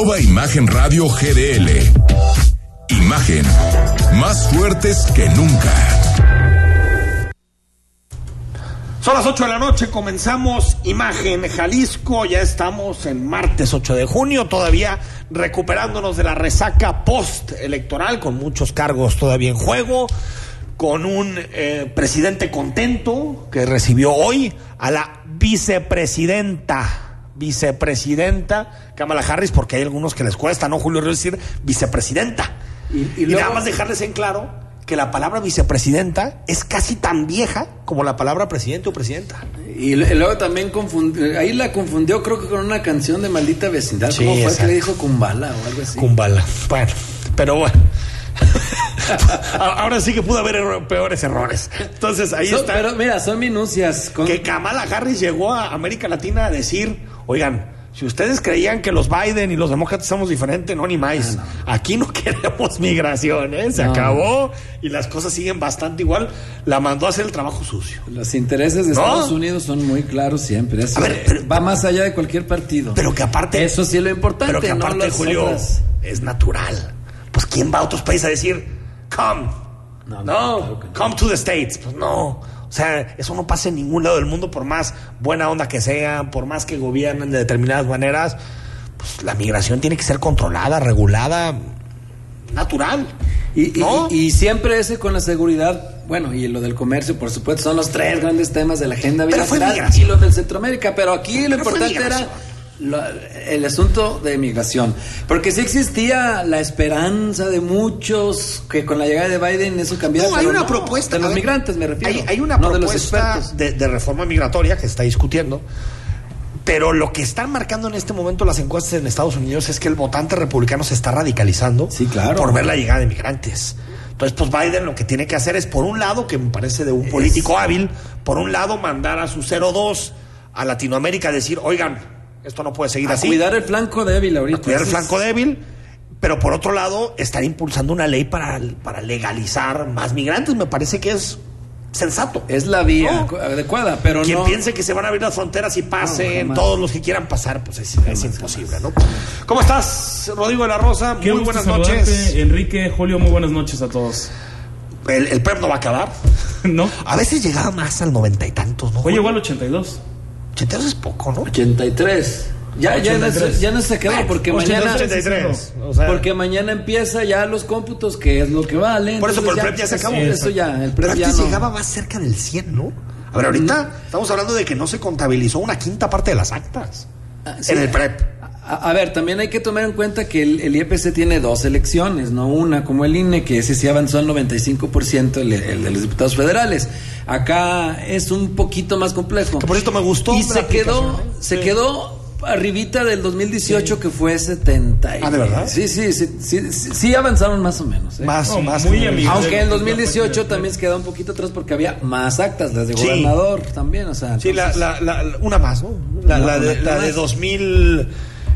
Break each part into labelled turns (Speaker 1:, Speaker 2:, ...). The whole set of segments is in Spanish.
Speaker 1: Arroba Imagen Radio GDL. Imagen. Más fuertes que nunca.
Speaker 2: Son las 8 de la noche, comenzamos Imagen Jalisco, ya estamos en martes 8 de junio, todavía recuperándonos de la resaca post-electoral, con muchos cargos todavía en juego, con un eh, presidente contento que recibió hoy a la vicepresidenta, vicepresidenta Kamala Harris, porque hay algunos que les cuesta, ¿no, Julio Ríos, decir vicepresidenta? Y, nada más dejarles en claro que la palabra vicepresidenta es casi tan vieja como la palabra presidente o presidenta.
Speaker 3: Y luego también confundió, ahí la confundió creo que con una canción de maldita vecindad. ¿Cómo fue que le dijo Kumbala o algo así?
Speaker 2: Kumbala. Bueno, pero bueno. Ahora sí que pudo haber peores errores. Entonces ahí está.
Speaker 3: Pero mira, son minucias.
Speaker 2: Que Kamala Harris llegó a América Latina a decir, oigan, si ustedes creían que los Biden y los demócratas somos diferentes, no ni más. Ah, Aquí no queremos migración, ¿eh? Se acabó y las cosas siguen bastante igual. La mandó a hacer el trabajo sucio.
Speaker 3: Los intereses de Estados Unidos son muy claros siempre. a ver, va más allá de cualquier partido.
Speaker 2: Pero que aparte.
Speaker 3: Eso sí es lo importante.
Speaker 2: Pero que aparte, Julio, es natural. Pues ¿quién va a otros países a decir, come? No, come to the States. Pues no. O sea, eso no pasa en ningún lado del mundo, por más buena onda que sea, por más que gobiernen de determinadas maneras. Pues la migración tiene que ser controlada, regulada, natural.
Speaker 3: Y, y, siempre ese con la seguridad, bueno, y lo del comercio, por supuesto, son los tres grandes temas de la agenda
Speaker 2: bilateral
Speaker 3: y los del Centroamérica. Pero aquí lo importante era el asunto de migración. Porque sí existía la esperanza de muchos que con la llegada de Biden eso cambiara.
Speaker 2: No, hay una propuesta.
Speaker 3: De los migrantes, me refiero.
Speaker 2: Hay, una propuesta de, de, reforma migratoria que se está discutiendo. Pero lo que están marcando en este momento las encuestas en Estados Unidos es que el votante republicano se está radicalizando
Speaker 3: sí, claro.
Speaker 2: por ver la llegada de migrantes. Entonces, pues Biden lo que tiene que hacer es, por un lado, que me parece de un político hábil, por un lado, mandar a su 02 a Latinoamérica a decir, oigan, esto no puede seguir así.
Speaker 3: Cuidar el flanco débil ahorita.
Speaker 2: cuidar el flanco débil. Pero por otro lado, estar impulsando una ley para, para legalizar más migrantes me parece que es sensato.
Speaker 3: Es la vía adecuada, pero
Speaker 2: Quien piense que se van a abrir las fronteras y pasen todos los que quieran pasar, pues es, imposible, ¿no? ¿Cómo estás, Rodrigo de la Rosa?
Speaker 4: muy buenas noches. Enrique, Julio, muy buenas noches a todos.
Speaker 2: El, el PREP no va a acabar.
Speaker 4: no.
Speaker 2: A veces llegaba más al noventa y tantos, ¿no?
Speaker 4: Hoy llegó al 82.
Speaker 2: 82 es poco, ¿no?
Speaker 3: 83. Ya, ya, no, ya no se quedó porque mañana porque mañana empieza ya los cómputos que es lo que vale.
Speaker 2: Por eso por el PREP ya se acabó.
Speaker 3: Eso ya, el
Speaker 2: Pero antes llegaba más cerca del 100, ¿no? A ver, ahorita estamos hablando de que no se contabilizó una quinta parte de las actas ah, en el PREP.
Speaker 3: A, ver, también hay que tomar en cuenta que el, IEPC tiene dos elecciones, no una como el INE, que ese sí avanzó al 95% el, el de los diputados federales. Acá es un poquito más complejo.
Speaker 2: por esto me gustó.
Speaker 3: Y se quedó, ¿eh? se quedó arribita del 2018 que fue 70.
Speaker 2: Ah, ¿de verdad?
Speaker 3: Sí, sí, sí, sí, sí, avanzaron más o menos. ¿eh?
Speaker 2: Más, más.
Speaker 3: Muy Aunque en 2018 también se quedó un poquito atrás porque había más actas, las de gobernador también, o sea.
Speaker 2: Sí, la, la, una más, ¿no? La, de, la de 2000...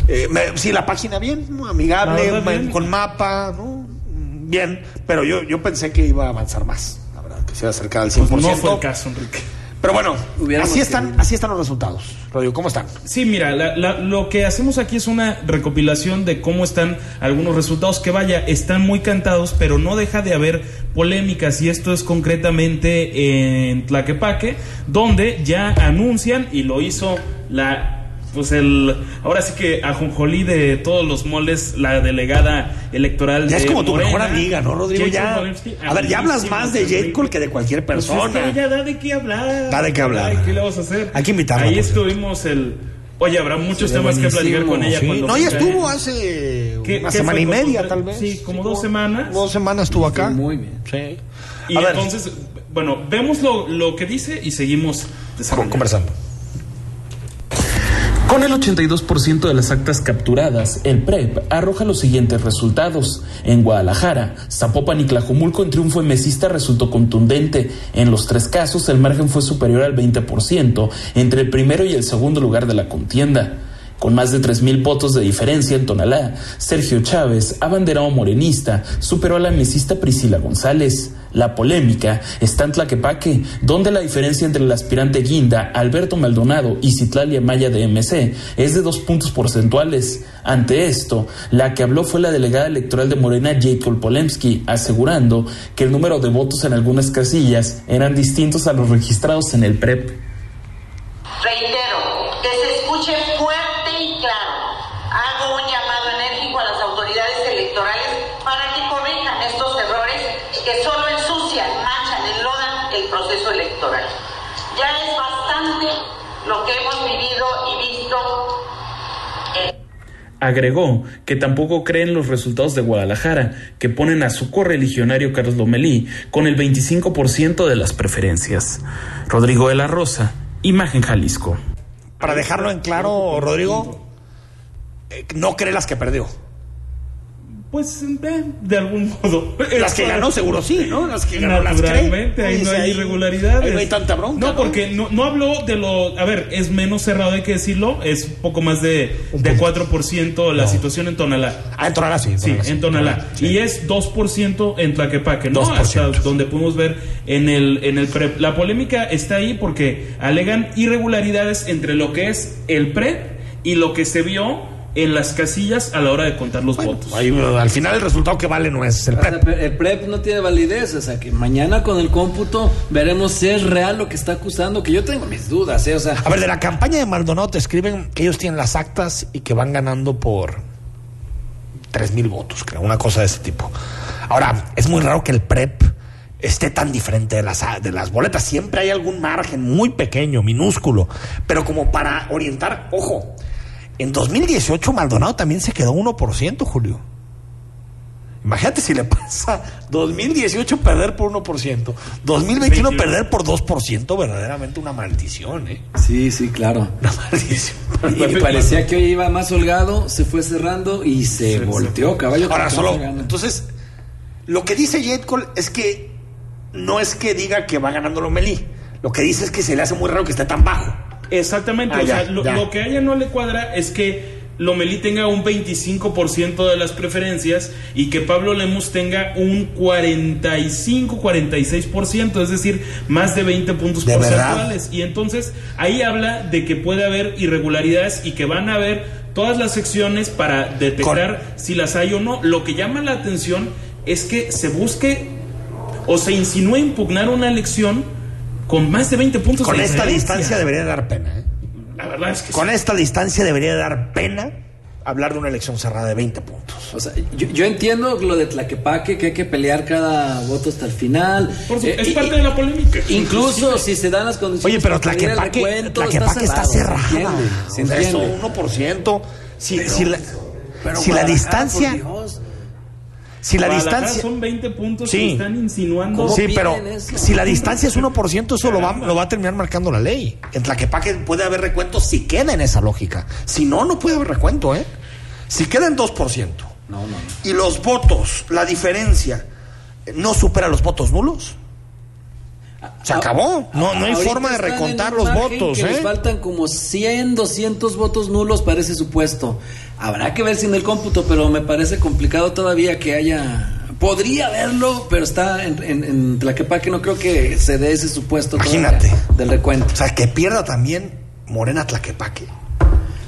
Speaker 2: Eh, sí, la página bien, amigable, con mapa, ¿no? Bien, pero yo, yo pensé que iba a avanzar más, la verdad, que se iba a acercar al 100%.
Speaker 4: Pues no fue el caso, Enrique.
Speaker 2: Pero bueno, así están, así están los resultados. Rodrigo, ¿cómo están?
Speaker 4: Sí, mira, lo que hacemos aquí es una recopilación de cómo están algunos resultados que vaya, están muy cantados, pero no deja de haber polémicas y esto es concretamente en Tlaquepaque, donde ya anuncian y lo hizo la pues el ahora sí que a Jonjolí de todos los moles la delegada electoral
Speaker 2: ya es como tu mejor amiga no Rodrigo ya a ver ya hablas más de J. Cole que de cualquier pues persona
Speaker 4: ya da de qué hablar
Speaker 2: da de qué hablar
Speaker 4: ¿qué le vamos a hacer?
Speaker 2: hay que invitarla
Speaker 4: ahí estuvimos el Oye, habrá muchos temas que platicar con ella. Cuando
Speaker 2: no, ya estuvo hace una semana y media, tal vez.
Speaker 4: Sí, como dos semanas.
Speaker 2: Dos semanas estuvo acá.
Speaker 3: muy bien.
Speaker 2: Sí.
Speaker 4: Y entonces, bueno, vemos lo, lo que dice y seguimos
Speaker 2: conversando.
Speaker 5: Con el 82% de las actas capturadas, el PREP arroja los siguientes resultados. En Guadalajara, Zapopan y Tlajumulco en triunfo mesista resultó contundente. En los tres casos, el margen fue superior al 20% entre el primero y el segundo lugar de la contienda. Con más de 3.000 votos de diferencia en Tonalá, Sergio Chávez, abanderado morenista, superó a la mesista Priscila González. La polémica está en Tlaquepaque, donde la diferencia entre el aspirante Guinda, Alberto Maldonado y Citlalia Maya de MC es de dos puntos porcentuales. Ante esto, la que habló fue la delegada electoral de Morena, Jacob Polemski, asegurando que el número de votos en algunas casillas eran distintos a los registrados en el PREP. Agregó que tampoco creen los resultados de Guadalajara, que ponen a su correligionario Carlos Lomelí con el 25% de las preferencias. Rodrigo de la Rosa, Imagen Jalisco.
Speaker 2: Para dejarlo en claro, Rodrigo, eh, no cree las que perdió.
Speaker 4: Pues eh, de algún modo.
Speaker 2: Las que ganó seguro sí, ¿no? Las que ganó las
Speaker 4: Naturalmente,
Speaker 2: cree.
Speaker 4: ahí no hay irregularidades.
Speaker 2: ahí no hay tanta bronca.
Speaker 4: No, porque no, no habló de lo. A ver, es menos cerrado, hay que decirlo. Es poco más de, de
Speaker 2: punto.
Speaker 4: 4% la situación en Tonalá.
Speaker 2: Ah, en Tonalá sí.
Speaker 4: Sí, en Tonalá.
Speaker 2: Sí.
Speaker 4: Y es 2% en Tlaquepaque, ¿no?
Speaker 2: 2%.
Speaker 4: Hasta donde pudimos ver en el, en el PREP. La polémica está ahí porque alegan irregularidades entre lo que es el PREP y lo que se vio en las casillas a la hora de contar los votos.
Speaker 2: Ahí, al final el resultado que vale no es el
Speaker 3: O sea,
Speaker 2: PREP.
Speaker 3: el PREP no tiene validez, o sea que mañana con el cómputo veremos si es real lo que está acusando, que yo tengo mis dudas, ¿eh? o sea,
Speaker 2: A ver, de la campaña de Maldonado te escriben que ellos tienen las actas y que van ganando por tres mil votos, creo, una cosa de ese tipo. Ahora, es muy raro que el PREP esté tan diferente de las, de las boletas. Siempre hay algún margen muy pequeño, minúsculo, pero como para orientar, ojo, en 2018 Maldonado también se quedó 1%, Julio. Imagínate si le pasa 2018 perder por 1%, 2021 perder por 2%, verdaderamente una maldición, ¿eh?
Speaker 3: sí, sí, claro.
Speaker 2: Una maldición.
Speaker 3: Y parecía que hoy iba más holgado, se fue cerrando y se volteó, caballo.
Speaker 2: Ahora, solo.
Speaker 3: gana.
Speaker 2: Entonces, lo que dice Jet Cole es que no es que diga que va ganando Lomelí. Lo que dice es que se le hace muy raro que esté tan bajo.
Speaker 4: Exactamente,
Speaker 2: Ah,
Speaker 4: o
Speaker 2: ya,
Speaker 4: sea, lo, que a ella no le cuadra es que Lomelí tenga un 25% de las preferencias y que Pablo Lemus tenga un 45, 46%, es decir, más de 20 puntos
Speaker 2: ¿De verdad?
Speaker 4: porcentuales. Y entonces ahí habla de que puede haber irregularidades y que van a haber todas las secciones para detectar si las hay o no. Lo que llama la atención es que se busque o se insinúe impugnar una elección con más de 20 puntos
Speaker 2: Con
Speaker 4: de
Speaker 2: esta distancia debería dar pena. ¿eh?
Speaker 4: La verdad es que
Speaker 2: Con
Speaker 4: sí.
Speaker 2: esta distancia debería dar pena hablar de una elección cerrada de 20 puntos.
Speaker 3: O sea, yo, yo entiendo lo de Tlaquepaque, que hay que pelear cada voto hasta el final.
Speaker 4: Por su-
Speaker 3: Eh,
Speaker 4: es
Speaker 3: y-
Speaker 4: parte de la polémica.
Speaker 3: Incluso si se dan las condiciones.
Speaker 2: Oye, pero Tlaquepaque,
Speaker 3: recuento,
Speaker 2: Tlaquepaque está
Speaker 3: cerrado,
Speaker 2: cerrada.
Speaker 3: Se entiende, se
Speaker 2: O sea, eso,
Speaker 3: entiende.
Speaker 2: 1%. Si, si la,
Speaker 3: Pero
Speaker 2: si la distancia.
Speaker 3: por Dios.
Speaker 2: Si la distancia.
Speaker 4: son 20 puntos
Speaker 2: Sí.
Speaker 4: que están insinuando.
Speaker 3: ¿Cómo
Speaker 2: Sí, pero si la distancia es 1%, eso lo va, lo va a terminar marcando la ley. En Tlaquepaque puede haber recuento si queda en esa lógica. Si no, no puede haber recuento, ¿eh? Si queda en 2%.
Speaker 3: No, no, no.
Speaker 2: Y los votos, la diferencia, no supera los votos nulos. Se acabó. No, no hay forma de
Speaker 3: en
Speaker 2: recontar los votos,
Speaker 3: les
Speaker 2: ¿eh?
Speaker 3: faltan como 100, 200 votos nulos para ese supuesto. Habrá que ver sin el cómputo, pero me parece complicado todavía que haya. Podría haberlo, pero está en, en, en Tlaquepaque, no creo que se dé ese supuesto
Speaker 2: Imagínate.
Speaker 3: del recuento.
Speaker 2: O sea, que pierda también Morena Tlaquepaque.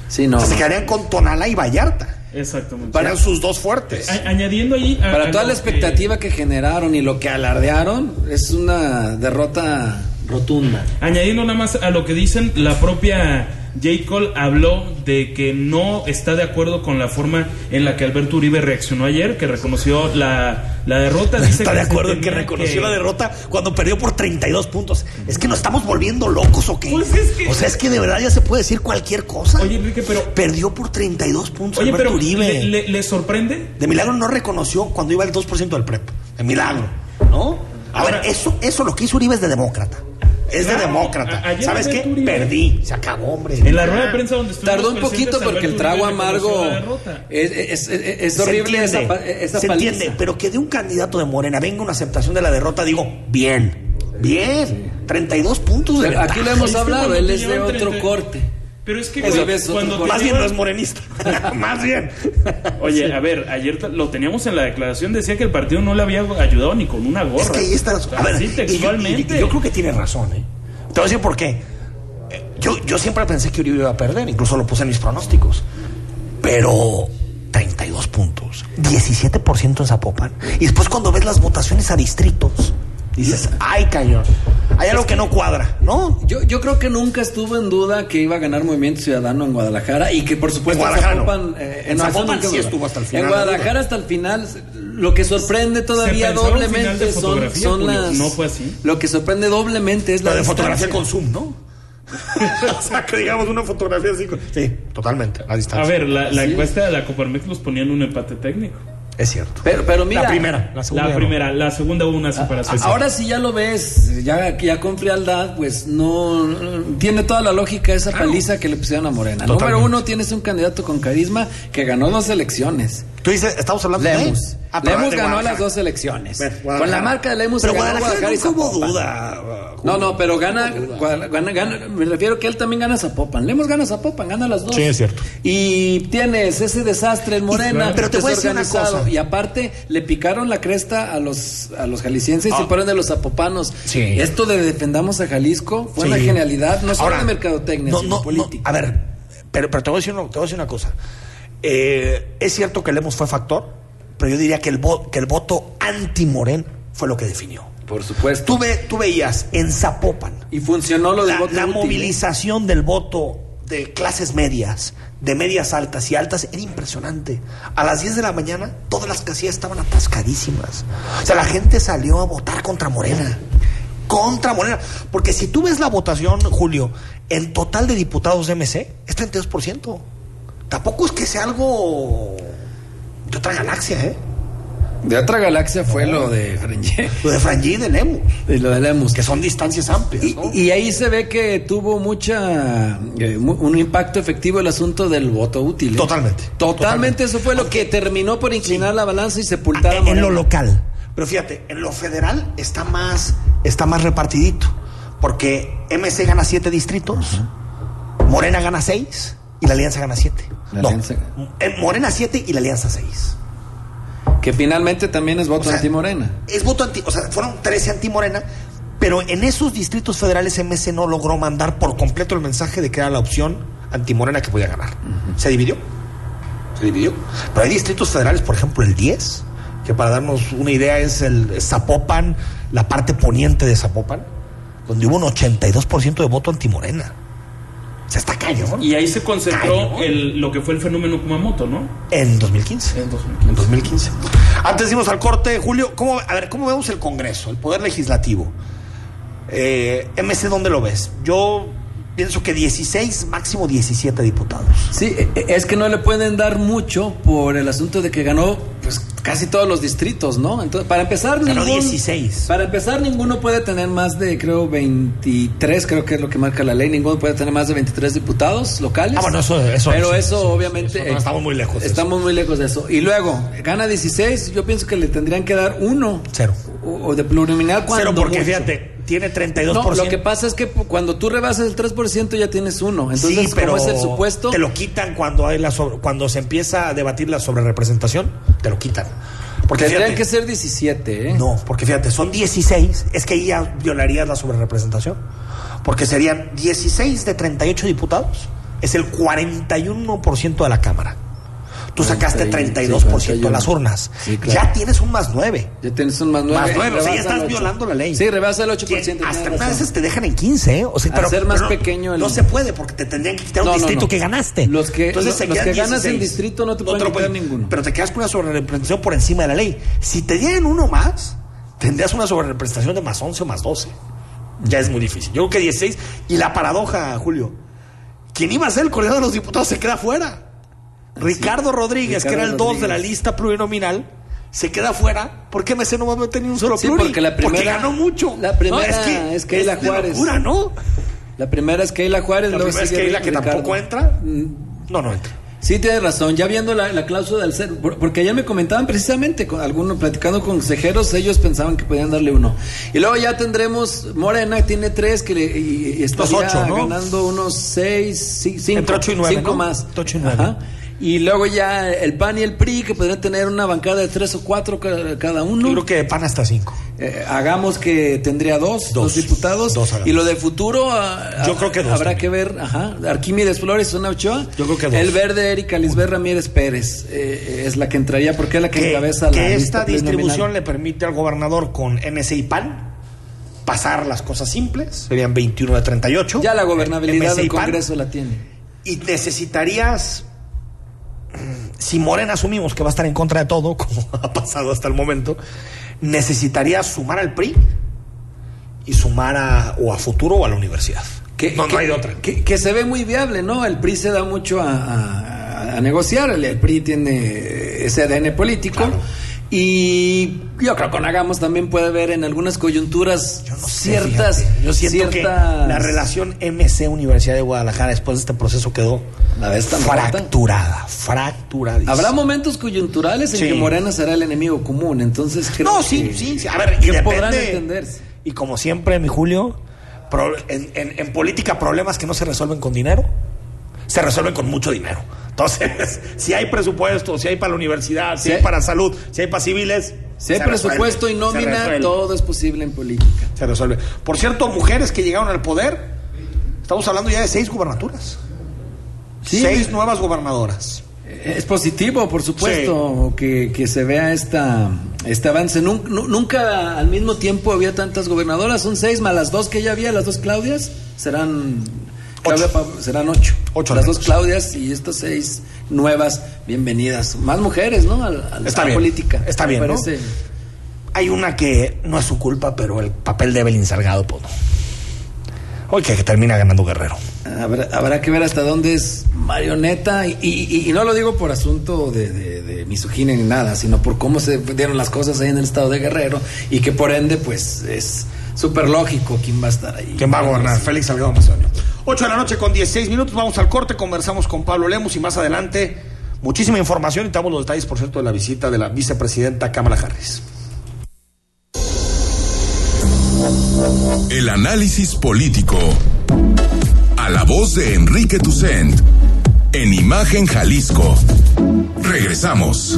Speaker 3: Sí, no.
Speaker 2: O sea, se quedarían con Tonala y Vallarta.
Speaker 4: Exactamente.
Speaker 2: Para sus dos fuertes.
Speaker 4: A- añadiendo ahí. a-
Speaker 3: Para
Speaker 4: a
Speaker 3: toda la
Speaker 4: que-
Speaker 3: expectativa que generaron y lo que alardearon, es una derrota rotunda.
Speaker 4: Añadiendo nada más a lo que dicen, la propia J. Cole habló de que no está de acuerdo con la forma en la que Alberto Uribe reaccionó ayer, que reconoció la, la derrota. Dice
Speaker 2: Está de acuerdo en que reconoció
Speaker 4: que-
Speaker 2: la derrota cuando perdió por 32 puntos. Es que nos estamos volviendo locos o qué.
Speaker 4: Pues es que-
Speaker 2: O sea, es que de verdad ya se puede decir cualquier cosa.
Speaker 4: Oye, Enrique, pero.
Speaker 2: Perdió por 32 puntos
Speaker 4: Oye,
Speaker 2: Alberto
Speaker 4: pero
Speaker 2: Uribe.
Speaker 4: ¿le, le- le sorprende?
Speaker 2: De milagro no reconoció cuando iba el 2% del PREP. De milagro. ¿No? A
Speaker 4: Ahora-
Speaker 2: ver, eso, eso lo que hizo Uribe es de demócrata. Es de demócrata.
Speaker 4: a-
Speaker 2: ¿Sabes qué?
Speaker 4: Uribe-
Speaker 2: Perdí. Se acabó, hombre.
Speaker 4: En la rueda de prensa donde
Speaker 3: Tardó un poquito porque el trago amargo es, es- es- es
Speaker 2: Se
Speaker 3: horrible esa,
Speaker 2: entiende,
Speaker 3: pa- esa
Speaker 2: se
Speaker 3: paliza.
Speaker 2: entiende, pero que de un candidato de Morena venga una aceptación de la derrota, digo, bien, bien, 32 puntos de
Speaker 3: Pero aquí lo hemos
Speaker 4: Es que
Speaker 3: hablado, él es de otro
Speaker 4: 30
Speaker 3: corte.
Speaker 4: Pero es que güey, cuando.
Speaker 2: Más bien no es morenista. Más bien.
Speaker 4: Oye, a ver, ayer lo teníamos en la declaración, decía que el partido no le había ayudado ni con una gorra.
Speaker 2: Es que ahí está.
Speaker 4: O sea,
Speaker 2: A ver,
Speaker 4: sí,
Speaker 2: y yo-
Speaker 4: textualmente.
Speaker 2: y yo creo que tiene razón, ¿eh? Te voy a decir por qué. Eh, Yo, yo siempre pensé que Uribe iba a perder, incluso lo puse en mis pronósticos. Pero 32 puntos, 17% en Zapopan. Y después cuando ves las votaciones a distritos, dices, ay, cañón. Hay algo que no cuadra, ¿no?
Speaker 3: Yo, yo creo que nunca estuvo en duda que iba a ganar Movimiento Ciudadano en Guadalajara y que por supuesto
Speaker 2: En Guadalajara.
Speaker 3: Zapopan, eh,
Speaker 2: En
Speaker 3: no, eso
Speaker 2: Zapopan sí estuvo hasta el final,
Speaker 3: En Guadalajara hasta el final, lo que sorprende todavía doblemente son,
Speaker 4: fotografía,
Speaker 3: son
Speaker 4: Julio.
Speaker 3: las...
Speaker 4: No fue así.
Speaker 3: Lo que sorprende doblemente es la
Speaker 2: La de fotografía con zoom, ¿no? o sea, que digamos una fotografía así. con- Sí, totalmente, a distancia.
Speaker 4: A ver, la, la encuesta de la Coparmex los ponía en un empate técnico.
Speaker 2: Es cierto.
Speaker 3: Pero, pero mira,
Speaker 2: la primera, la segunda.
Speaker 4: La
Speaker 2: no.
Speaker 4: primera, la segunda hubo una separación.
Speaker 3: Ahora sí ya lo ves, ya, ya con frialdad, pues no, no- tiene toda la lógica esa paliza que le pusieron a Morena.
Speaker 2: Totalmente.
Speaker 3: Número uno, tienes un candidato con carisma que ganó dos elecciones.
Speaker 2: Tú dices, estamos hablando
Speaker 3: Lemus.
Speaker 2: de. Ah,
Speaker 3: Lemus
Speaker 2: de
Speaker 3: ganó las dos elecciones. Con la marca de Lemus
Speaker 2: Pero
Speaker 3: se ganó
Speaker 2: Guadalajara
Speaker 3: Guadalajara y Zapopan.
Speaker 2: duda.
Speaker 3: No, no, pero gana, Guadal- gana, gana- me refiero que él también gana Zapopan. Lemus gana Zapopan, gana las dos.
Speaker 2: Sí, es cierto.
Speaker 3: Y tienes ese desastre en Morena,
Speaker 2: pero te voy a decir una cosa.
Speaker 3: Y aparte, le picaron la cresta a los, a los jaliscienses
Speaker 2: Ah.
Speaker 3: y fueron de los zapopanos.
Speaker 2: Sí.
Speaker 3: Esto de defendamos a Jalisco fue
Speaker 2: Sí.
Speaker 3: una genialidad, no solo
Speaker 2: Ahora,
Speaker 3: de mercadotecnia,
Speaker 2: no,
Speaker 3: sino
Speaker 2: no, no,
Speaker 3: política.
Speaker 2: a ver, pero, pero te, voy a decir una, te voy a decir una cosa. Eh, es cierto que Lemos fue factor, pero yo diría que el, que el voto anti-Morén fue lo que definió.
Speaker 3: Por supuesto.
Speaker 2: Tú, ve- tú veías en Zapopan
Speaker 3: Y funcionó lo del
Speaker 2: la,
Speaker 3: voto
Speaker 2: la
Speaker 3: útil, ¿eh?
Speaker 2: movilización del voto de clases medias, de medias altas y altas, era impresionante. A las 10 de la mañana, todas las casillas estaban atascadísimas. O sea, la gente salió a votar contra Morena. Contra Morena. Porque si tú ves la votación, Julio, el total de diputados de MC es 32%. Tampoco es que sea algo de otra galaxia, ¿eh?
Speaker 3: De otra galaxia fue lo de Frangé.
Speaker 2: Lo de Frangí y de Lemus,
Speaker 3: Y lo de Lemus.
Speaker 2: que son distancias amplias.
Speaker 3: Y,
Speaker 2: ¿no?
Speaker 3: y ahí se ve que tuvo mucha eh, un impacto efectivo el asunto del voto útil. ¿eh?
Speaker 2: Totalmente.
Speaker 3: Totalmente, eso fue lo que terminó por inclinar la balanza y sepultar a
Speaker 2: en
Speaker 3: Morena.
Speaker 2: lo local. Pero fíjate, en lo federal está más, está más repartidito. Porque MC gana siete distritos, Morena gana seis y la Alianza gana siete.
Speaker 3: La
Speaker 2: no,
Speaker 3: Alianza-
Speaker 2: eh, Morena siete y la Alianza seis.
Speaker 3: Que finalmente también es voto
Speaker 2: O sea,
Speaker 3: anti-morena.
Speaker 2: Es voto anti, o sea, fueron 13 anti-Morena, pero en esos distritos federales MC no logró mandar por completo el mensaje de que era la opción anti-Morena que podía ganar. Se dividió. Se dividió. Pero hay distritos federales, por ejemplo, el 10, que para darnos una idea es el Zapopan, la parte poniente de Zapopan, donde hubo un 82% de voto anti-Morena. O sea, está cañón.
Speaker 4: Y ahí se concentró el, lo que fue el fenómeno Kumamoto, ¿no?
Speaker 2: En 2015.
Speaker 4: En 2015.
Speaker 2: En 2015. Antes dimos al corte, Julio, ¿cómo, a ver, ¿cómo vemos el Congreso, el Poder Legislativo? Eh, MC, ¿dónde lo ves? Yo pienso que 16, máximo 17 diputados.
Speaker 3: Sí, e- e- es que no le pueden dar mucho por el asunto de que ganó pues casi todos los distritos, ¿no? Entonces, para empezar,
Speaker 2: Ganó
Speaker 3: ningún-
Speaker 2: 16.
Speaker 3: Para empezar, ninguno puede tener más de, creo, 23, creo que es lo que marca la ley. Ninguno puede tener más de 23 diputados locales.
Speaker 2: Ah, bueno, eso- eso-
Speaker 3: Pero
Speaker 2: sí,
Speaker 3: eso,
Speaker 2: sí,
Speaker 3: obviamente.
Speaker 2: eso no, estamos muy lejos de eso.
Speaker 3: Estamos muy lejos de eso. Y luego, gana 16, yo pienso que le tendrían que dar uno.
Speaker 2: Cero.
Speaker 3: O, o de plurinominal cuando.
Speaker 2: Cero, porque
Speaker 3: mucho.
Speaker 2: fíjate, tiene 32%.
Speaker 3: No, lo que pasa es que cuando tú rebasas el 3% ya tienes uno. Entonces,
Speaker 2: sí, pero
Speaker 3: ¿cómo es el supuesto?
Speaker 2: te lo quitan cuando hay la sobre- cuando se empieza a debatir la sobrerepresentación, te lo quitan. Porque
Speaker 3: Tendrían
Speaker 2: fíjate,
Speaker 3: que ser 17, ¿eh?
Speaker 2: No, porque fíjate, son 16, es que ahí ya violarías la sobrerepresentación. Porque serían 16 de 38 diputados, es el 41% de la Cámara. Tú sacaste 32% de las urnas.
Speaker 3: Sí, claro.
Speaker 2: Ya tienes un más 9.
Speaker 3: Ya tienes un más 9.
Speaker 2: Más 9, o sea, ya estás violando la ley.
Speaker 3: Sí, rebasa el 8%.
Speaker 2: Que
Speaker 3: tienes
Speaker 2: hasta unas veces te dejan en 15, ¿eh? O sea, pero,
Speaker 3: Hacer más
Speaker 2: pero
Speaker 3: pequeño el-
Speaker 2: No se puede porque te tendrían que quitar
Speaker 3: No,
Speaker 2: un
Speaker 3: no,
Speaker 2: distrito
Speaker 3: no.
Speaker 2: que ganaste.
Speaker 3: Los que-
Speaker 2: Entonces
Speaker 3: los- que ganas
Speaker 2: 16.
Speaker 3: distrito no te pueden quitar ninguno.
Speaker 2: Pero te quedas con una sobrerepresentación por encima de la ley. Si te dieran uno más, tendrías una sobrerepresentación de más 11 o más 12. Ya es muy difícil. Yo creo que 16. Y la paradoja, Julio. Quien iba a ser el coordinador de los diputados se queda fuera. Ricardo Rodríguez, que era el
Speaker 3: Ricardo
Speaker 2: 2 de la lista plurinominal, se queda fuera. ¿Por qué MC no va a ni un solo
Speaker 3: Sí,
Speaker 2: pluri?
Speaker 3: porque la primera-
Speaker 2: ganó mucho.
Speaker 3: la primera
Speaker 2: No, es que
Speaker 3: es Keila
Speaker 2: de
Speaker 3: Juárez.
Speaker 2: locura, ¿no?
Speaker 3: La primera es Keila Juárez.
Speaker 2: La primera es Keila, que
Speaker 3: Ricardo.
Speaker 2: tampoco entra.
Speaker 3: Mm,
Speaker 2: No, no entra.
Speaker 3: Sí, tienes razón. Ya viendo la, la cláusula del ser, por- porque ayer me comentaban precisamente, con algunos platicando con consejeros, ellos pensaban que podían darle uno. Y luego ya tendremos, Morena tiene tres, que le, y, y estaría
Speaker 2: ocho, ¿no?
Speaker 3: ganando unos seis, cinco,
Speaker 2: Entre ocho y nueve,
Speaker 3: cinco
Speaker 2: ¿no?
Speaker 3: más.
Speaker 2: Ocho y nueve.
Speaker 3: Ajá. Y luego ya el PAN y el PRI, que podrían tener una bancada de tres o cuatro ca- cada uno.
Speaker 2: Yo creo que pan hasta cinco.
Speaker 3: Eh, hagamos que tendría dos, dos,
Speaker 2: Dos.
Speaker 3: diputados.
Speaker 2: Dos
Speaker 3: y lo de futuro, ah,
Speaker 2: Yo creo que dos
Speaker 3: habrá
Speaker 2: también.
Speaker 3: que ver. Ajá. Arquímedes Flores, una Ochoa.
Speaker 2: Yo creo que dos.
Speaker 3: El verde, Erika Lisbeth Ramírez Pérez. eh, es la que entraría porque es la que,
Speaker 2: que,
Speaker 3: encabeza
Speaker 2: que
Speaker 3: la
Speaker 2: esta
Speaker 3: lista
Speaker 2: distribución le permite al gobernador con MC y PAN pasar las cosas simples, serían 21 de 38.
Speaker 3: Ya la gobernabilidad del
Speaker 2: PAN,
Speaker 3: Congreso la tiene.
Speaker 2: Y necesitarías, si Morena asumimos que va a estar en contra de todo, como ha pasado hasta el momento, necesitarías sumar al PRI y sumar a, o a futuro o a la universidad.
Speaker 3: Que,
Speaker 2: no,
Speaker 3: que-
Speaker 2: no hay de otra.
Speaker 3: Que, que se ve muy viable, ¿no? El PRI se da mucho a, a- a negociar. El, el PRI tiene ese ADN político.
Speaker 2: Claro.
Speaker 3: Y yo creo que con Hagamos también puede haber en algunas coyunturas
Speaker 2: Yo no sé,
Speaker 3: ciertas.
Speaker 2: fíjate. Yo siento que
Speaker 3: ciertas-
Speaker 2: la relación MC Universidad de Guadalajara después de este proceso quedó
Speaker 3: La ves tan
Speaker 2: fracturada, fracturadísima.
Speaker 3: Habrá momentos coyunturales en
Speaker 2: Sí.
Speaker 3: que Morena será el enemigo común, entonces creo
Speaker 2: No,
Speaker 3: que-
Speaker 2: sí, sí, sí. A ver, y
Speaker 3: que
Speaker 2: depende-
Speaker 3: podrán entenderse.
Speaker 2: Y como siempre, mi Julio, pro- en, en- en política problemas que no se resuelven con dinero, se resuelven con mucho dinero. Entonces, si hay presupuesto, si hay para la universidad, si
Speaker 3: Sí.
Speaker 2: hay para salud, si hay para civiles.
Speaker 3: Si hay presupuesto
Speaker 2: resuelve,
Speaker 3: y nómina, todo es posible en política.
Speaker 2: Se resuelve. Por cierto, mujeres que llegaron al poder, estamos hablando ya de seis gubernaturas.
Speaker 3: Sí.
Speaker 2: Seis nuevas gobernadoras.
Speaker 3: Es positivo, por supuesto, que, que se vea esta, este avance. Nun- nu- Nunca, al mismo tiempo había tantas gobernadoras, son seis más las dos que ya había, las dos Claudias, serán. Claudia serán ocho.
Speaker 2: Ocho
Speaker 3: las dos. Claudias y estas seis nuevas, bienvenidas. Más mujeres, ¿no? A, la- a la
Speaker 2: bien,
Speaker 3: política.
Speaker 2: está bien, ¿no?
Speaker 3: parece.
Speaker 2: Hay una que no es su culpa, pero el papel de Evelyn Salgado, pues no. Hoy que termina ganando Guerrero.
Speaker 3: Habrá, habrá que ver hasta dónde es marioneta y, y- y no lo digo por asunto de, de, de misoginia ni nada, sino por cómo se dieron las cosas ahí en el estado de Guerrero y que por ende pues es súper lógico quién va a estar ahí.
Speaker 2: ¿Quién va a gobernar? Félix Salgado Macedonio. 8 de la noche con 16 minutos. Vamos al corte. Conversamos con Pablo Lemus y más adelante muchísima información y damos los detalles, por cierto, de la visita de la vicepresidenta Kamala Harris.
Speaker 1: El análisis político. A la voz de Enrique Tucent. En Imagen Jalisco. Regresamos.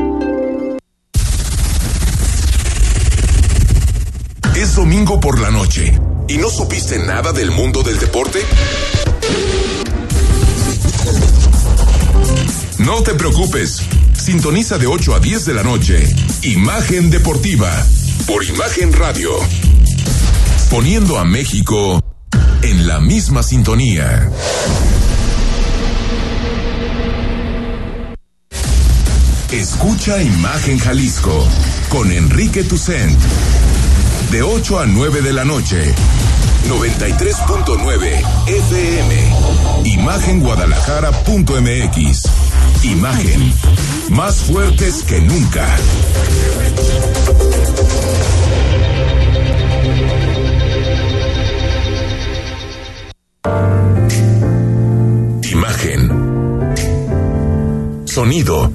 Speaker 1: Domingo por la noche. ¿Y no supiste nada del mundo del deporte? No te preocupes. Sintoniza de 8 a 10 de la noche. Imagen Deportiva. Por Imagen Radio. Poniendo a México en la misma sintonía. Escucha Imagen Jalisco con Enrique Tucent. De 8 a 9 de la noche. 93.9 FM. Imagenguadalajara.mx. Imagen. Más fuertes que nunca. Imagen. Sonido.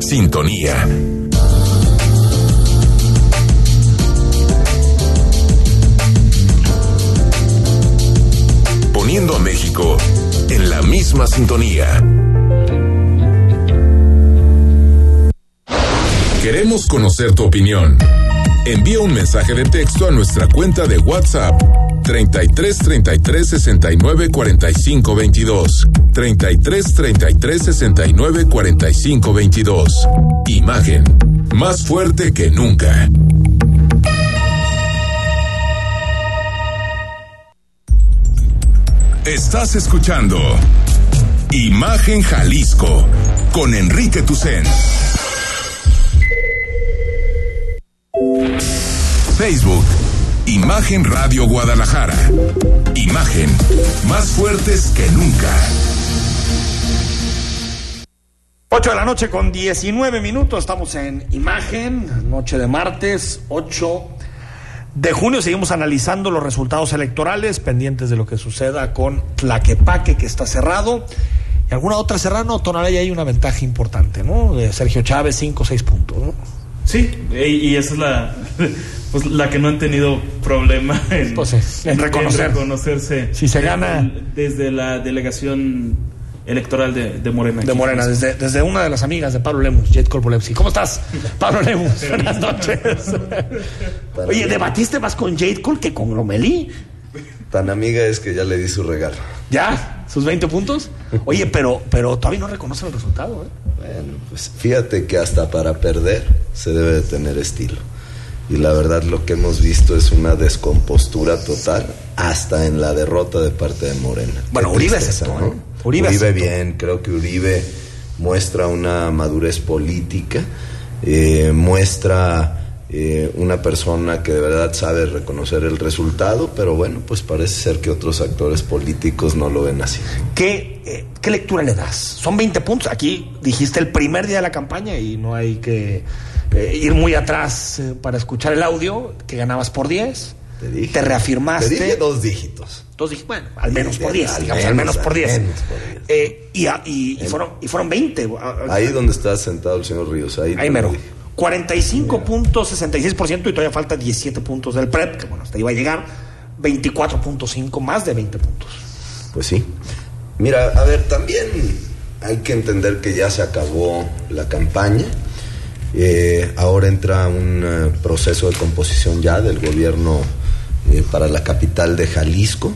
Speaker 1: Sintonía. A México en la misma sintonía. Queremos conocer tu opinión. Envía un mensaje de texto a nuestra cuenta de WhatsApp 33 33 69 45 22 33 33 69 45 22 Imagen más fuerte que nunca. Estás escuchando Imagen Jalisco con Enrique Tucen. Facebook, Imagen Radio Guadalajara. Imagen, más fuertes que nunca.
Speaker 2: 8 de la noche con 19 minutos, estamos en Imagen, noche de martes, 8 de junio. Seguimos analizando los resultados electorales, pendientes de lo que suceda con Tlaquepaque, que está cerrado. Y alguna otra cerrada, no, Tonalá hay una ventaja importante, ¿no? De Sergio Chávez, 5 o 6 puntos, ¿no?
Speaker 4: Sí, y, esa es la, pues, la que no han tenido problema en,
Speaker 2: Pues sí, en reconocer.
Speaker 4: reconocerse.
Speaker 2: Si se
Speaker 4: desde-
Speaker 2: gana-
Speaker 4: Desde la delegación electoral de, de Morena.
Speaker 2: De. Morena, desde, desde una de las amigas de Pablo Lemus, Jet Corpolepsi. ¿Cómo estás, Pablo Lemus? Buenas noches. Oye, ¿debatiste más con Jade Cole que con Lomelí?
Speaker 6: Tan amiga es que ya le di su regalo.
Speaker 2: ¿Ya? ¿Sus 20 puntos? Oye, pero, pero todavía no reconoce el resultado, ¿eh?
Speaker 6: Bueno, pues fíjate que hasta para perder se debe de tener estilo. Y la verdad lo que hemos visto es una descompostura total hasta en la derrota de parte de Morena.
Speaker 2: Bueno, Uribe
Speaker 6: ¿no?
Speaker 2: ¿eh? Uribe
Speaker 6: Uribe, bien, creo que Uribe muestra una madurez política, eh, muestra eh, una persona que de verdad sabe reconocer el resultado, pero bueno, pues parece ser que otros actores políticos no lo ven así.
Speaker 2: ¿Qué, eh, ¿Qué lectura le das? Son 20 puntos. Aquí dijiste el primer día de la campaña y no hay que ir muy atrás para escuchar el audio, que ganabas por 10.
Speaker 6: Te dije.
Speaker 2: Te reafirmaste.
Speaker 6: Te dije dos dígitos.
Speaker 2: Entonces dije, bueno, al menos por 10,
Speaker 6: al
Speaker 2: digamos, al
Speaker 6: menos,
Speaker 2: por
Speaker 6: al
Speaker 2: 10.
Speaker 6: menos por 10.
Speaker 2: Eh, y, y- y fueron, y fueron 20.
Speaker 6: Ahí donde está sentado el señor Ríos. Ahí,
Speaker 2: Ahí mero.
Speaker 6: lo dije.
Speaker 2: 45.66% y todavía falta 17 puntos del PREP, que bueno, hasta iba a llegar. 24.5, más de 20 puntos.
Speaker 6: Pues sí. Mira, a ver, también hay que entender que ya se acabó la campaña. Eh, ahora entra un eh, proceso de composición ya del gobierno eh, para la capital de Jalisco.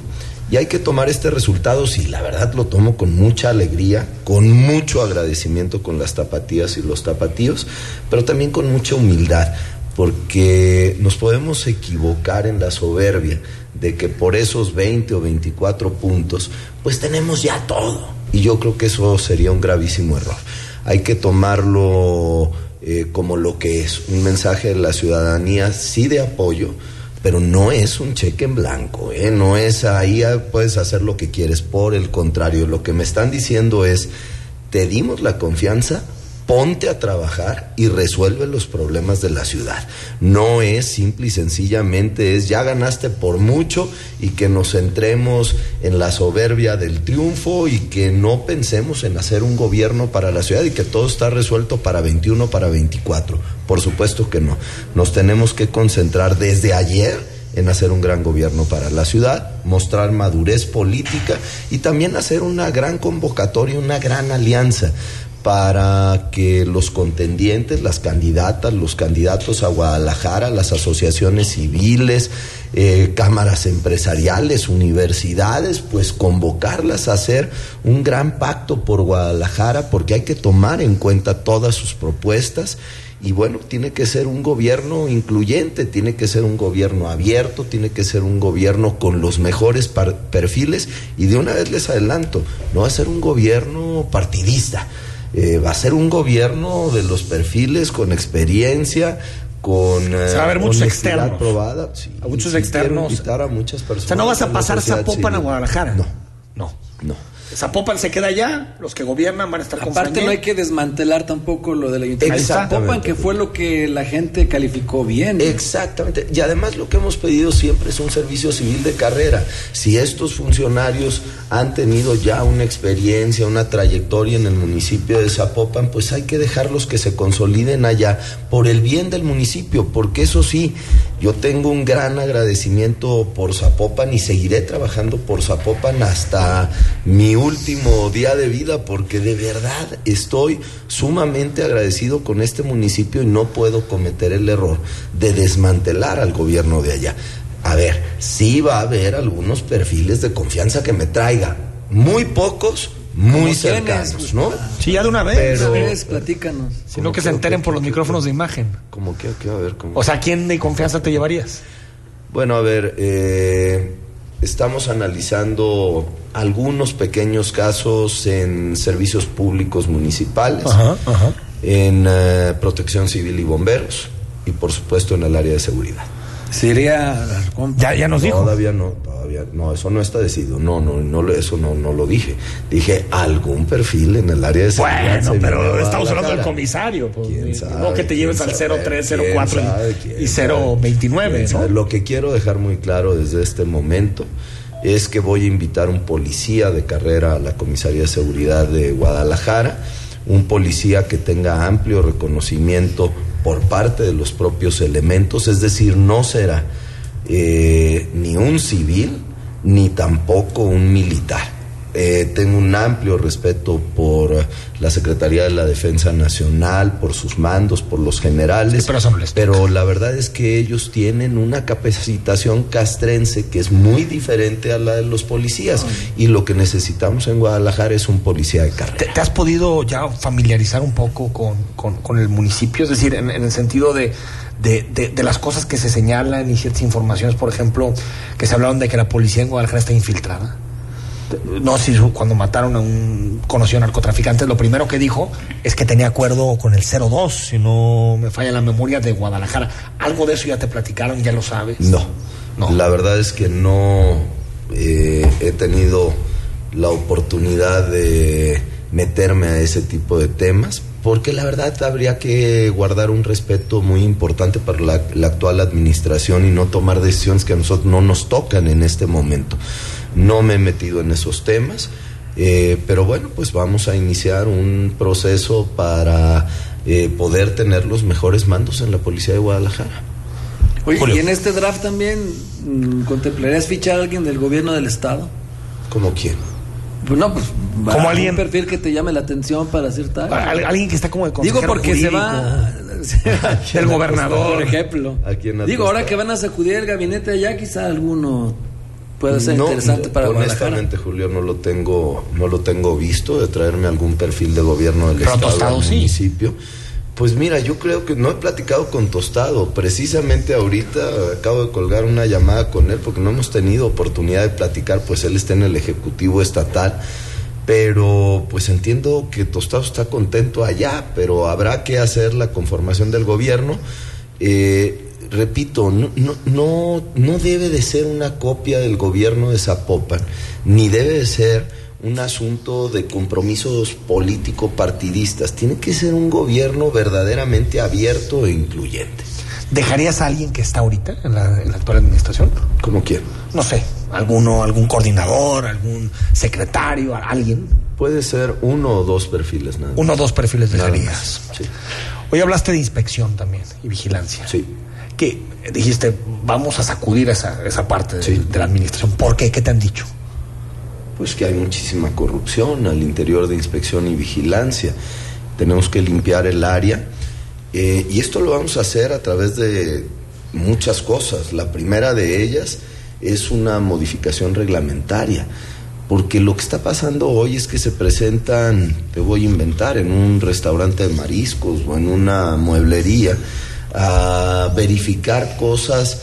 Speaker 6: Y hay que tomar este resultado, sí, la verdad lo tomo con mucha alegría, con mucho agradecimiento con las tapatías y los tapatíos, pero también con mucha humildad, porque nos podemos equivocar en la soberbia de que por esos 20 o 24 puntos, pues tenemos ya todo. Y yo creo que eso sería un gravísimo error. Hay que tomarlo eh, como lo que es, un mensaje de la ciudadanía, sí de apoyo, pero no es un cheque en blanco, ¿eh? no es ahí ah, puedes hacer lo que quieres, por el contrario, lo que me están diciendo es, te dimos la confianza, ponte a trabajar y resuelve los problemas de la ciudad. No es simple y sencillamente es ya ganaste por mucho y que nos centremos en la soberbia del triunfo y que no pensemos en hacer un gobierno para la ciudad y que todo está resuelto para 21, para 24. Por supuesto que no. Nos tenemos que concentrar desde ayer en hacer un gran gobierno para la ciudad, mostrar madurez política y también hacer una gran convocatoria, una gran alianza para que los contendientes, las candidatas, los candidatos a Guadalajara, las asociaciones civiles, eh, cámaras empresariales, universidades, pues convocarlas a hacer un gran pacto por Guadalajara, porque hay que tomar en cuenta todas sus propuestas y bueno, tiene que ser un gobierno incluyente, tiene que ser un gobierno abierto, tiene que ser un gobierno con los mejores par- perfiles y de una vez les adelanto, no va a ser un gobierno partidista, eh, va a ser un gobierno de los perfiles con experiencia, con eh,
Speaker 2: Se va a ver muchos
Speaker 6: honestidad
Speaker 2: externos.
Speaker 6: probada. Sí,
Speaker 2: A muchos
Speaker 6: sí
Speaker 2: externos.
Speaker 6: invitar a muchas personas.
Speaker 2: O sea, no vas a pasar Zapopan a. Guadalajara.
Speaker 6: No,
Speaker 2: No.
Speaker 6: no.
Speaker 2: Zapopan se queda allá, los que gobiernan van a estar con
Speaker 3: Aparte no hay que desmantelar tampoco lo del ayuntamiento de. Zapopan, que fue lo que la gente calificó bien.
Speaker 6: Exactamente. Y además lo que hemos pedido siempre es un servicio civil de carrera. Si estos funcionarios han tenido ya una experiencia, una trayectoria en el municipio de Zapopan, pues hay que dejarlos que se consoliden allá por el bien del municipio, porque eso sí, yo tengo un gran agradecimiento por Zapopan y seguiré trabajando por Zapopan hasta mi último día de vida, porque de verdad estoy sumamente agradecido con este municipio y no puedo cometer el error de desmantelar al gobierno de allá. A ver, sí va a haber algunos perfiles de confianza que me traiga, muy pocos, muy cercanos, ¿no?
Speaker 2: Sí, ya de una vez.
Speaker 6: Pero-
Speaker 3: Una vez, platícanos.
Speaker 2: Sino que se enteren por los micrófonos de imagen.
Speaker 6: Como que, que, a ver, como...
Speaker 2: O sea, ¿quién de confianza te llevarías?
Speaker 6: Bueno, a ver, eh, estamos analizando algunos pequeños casos en servicios públicos municipales, en eh, protección civil y bomberos y por supuesto en el área de seguridad.
Speaker 3: Sería
Speaker 2: ya, ya nos dijo.
Speaker 6: Todavía no, todavía no, eso no está decidido. No, no, no, eso no, no lo dije. Dije algún perfil en el área de seguridad.
Speaker 2: Bueno, pero estamos hablando del comisario, pues, no que te lleves al 0304 y 029, ¿no?
Speaker 6: Lo que quiero dejar muy claro desde este momento es que voy a invitar un policía de carrera a la comisaría de seguridad de Guadalajara, un policía que tenga amplio reconocimiento por parte de los propios elementos, es decir, no será eh, ni un civil ni tampoco un militar. Eh, tengo un amplio respeto por la Secretaría de la Defensa Nacional, por sus mandos, por los generales, pero, la verdad es que ellos tienen una capacitación castrense que es muy diferente a la de los policías y lo que necesitamos en Guadalajara es un policía de carrera.
Speaker 2: ¿Te, has podido ya familiarizar un poco con, el municipio? Es decir, en, el sentido de... De, de, las cosas que se señalan y ciertas informaciones, por ejemplo, que se hablaron de que la policía en Guadalajara está infiltrada no si cuando mataron a un conocido narcotraficante, lo primero que dijo es que tenía acuerdo con el 02, si no me falla la memoria, de Guadalajara. ¿Algo de eso ya te platicaron, ya lo sabes?
Speaker 6: No, no. la verdad es que no eh, he tenido la oportunidad de meterme a ese tipo de temas, porque la verdad habría que guardar un respeto muy importante para la, la actual administración y no tomar decisiones que a nosotros no nos tocan en este momento. No me he metido en esos temas, eh, pero bueno, pues vamos a iniciar un proceso para eh, poder tener los mejores mandos en la Policía de Guadalajara.
Speaker 3: Oye, ¿y en este draft también mm, contemplarías fichar a alguien del gobierno del Estado?
Speaker 6: ¿Como quién?
Speaker 3: Pues no, pues como alguien perfil que te llame la atención para hacer tal.
Speaker 2: Alguien que está como de
Speaker 3: Digo porque se va
Speaker 2: el gobernador,
Speaker 3: por ejemplo. Digo, ahora que van a sacudir el gabinete allá, quizá alguno puede ser interesante para
Speaker 6: honestamente Julio no lo tengo no lo tengo visto de traerme algún perfil de gobierno del estado del municipio pues mira yo creo que no he platicado con Tostado. Precisamente ahorita acabo de colgar una llamada con él porque no hemos tenido oportunidad de platicar pues él está en el ejecutivo estatal. Pero pues entiendo que Tostado está contento allá pero habrá que hacer la conformación del gobierno. Eh, repito, no, no, no, debe de ser una copia del gobierno de Zapopan, ni debe de ser un asunto de compromisos político-partidistas. Tiene que ser un gobierno verdaderamente abierto e incluyente.
Speaker 2: ¿Dejarías a alguien que está ahorita en la, actual administración?
Speaker 6: ¿Cómo quién?
Speaker 2: No sé, alguno, algún coordinador, algún secretario, alguien.
Speaker 6: Puede ser uno o dos perfiles nada
Speaker 2: Uno o dos perfiles dejarías. Sí. Hoy hablaste de inspección también y vigilancia.
Speaker 6: Sí
Speaker 2: que dijiste, vamos a sacudir esa, esa parte de, la administración. ¿Por qué? ¿Qué te han dicho?
Speaker 6: Pues que hay muchísima corrupción al interior de inspección y vigilancia. Tenemos que limpiar el área. Eh, y esto lo vamos a hacer a través de muchas cosas. La primera de ellas es una modificación reglamentaria. Porque lo que está pasando hoy es que se presentan, te voy a inventar, en un restaurante de mariscos o en una mueblería, a verificar cosas,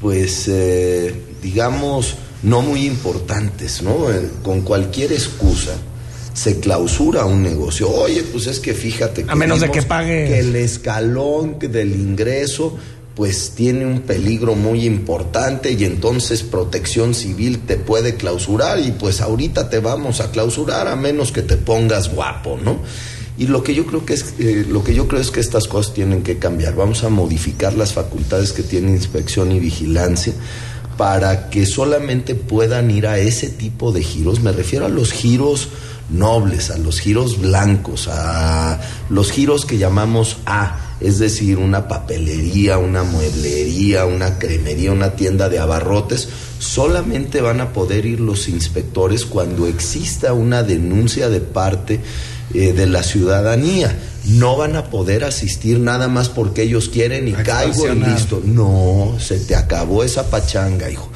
Speaker 6: pues, eh, digamos, no muy importantes, ¿no? Eh, con cualquier excusa se clausura un negocio. Oye, pues es que fíjate
Speaker 2: que a menos de que pague
Speaker 6: que el escalón del ingreso pues tiene un peligro muy importante y entonces protección civil te puede clausurar y pues ahorita te vamos a clausurar a menos que te pongas guapo, ¿no? Y lo que yo creo que es eh, lo que yo creo es que estas cosas tienen que cambiar. Vamos a modificar las facultades que tiene inspección y vigilancia para que solamente puedan ir a ese tipo de giros. Me refiero a los giros nobles, a los giros blancos, a los giros que llamamos A, es decir, una papelería, una mueblería, una cremería, una tienda de abarrotes, solamente van a poder ir los inspectores cuando exista una denuncia de parte eh, de la ciudadanía. No van a poder asistir nada más porque ellos quieren y caigo y listo. No, se te acabó esa pachanga, hijo.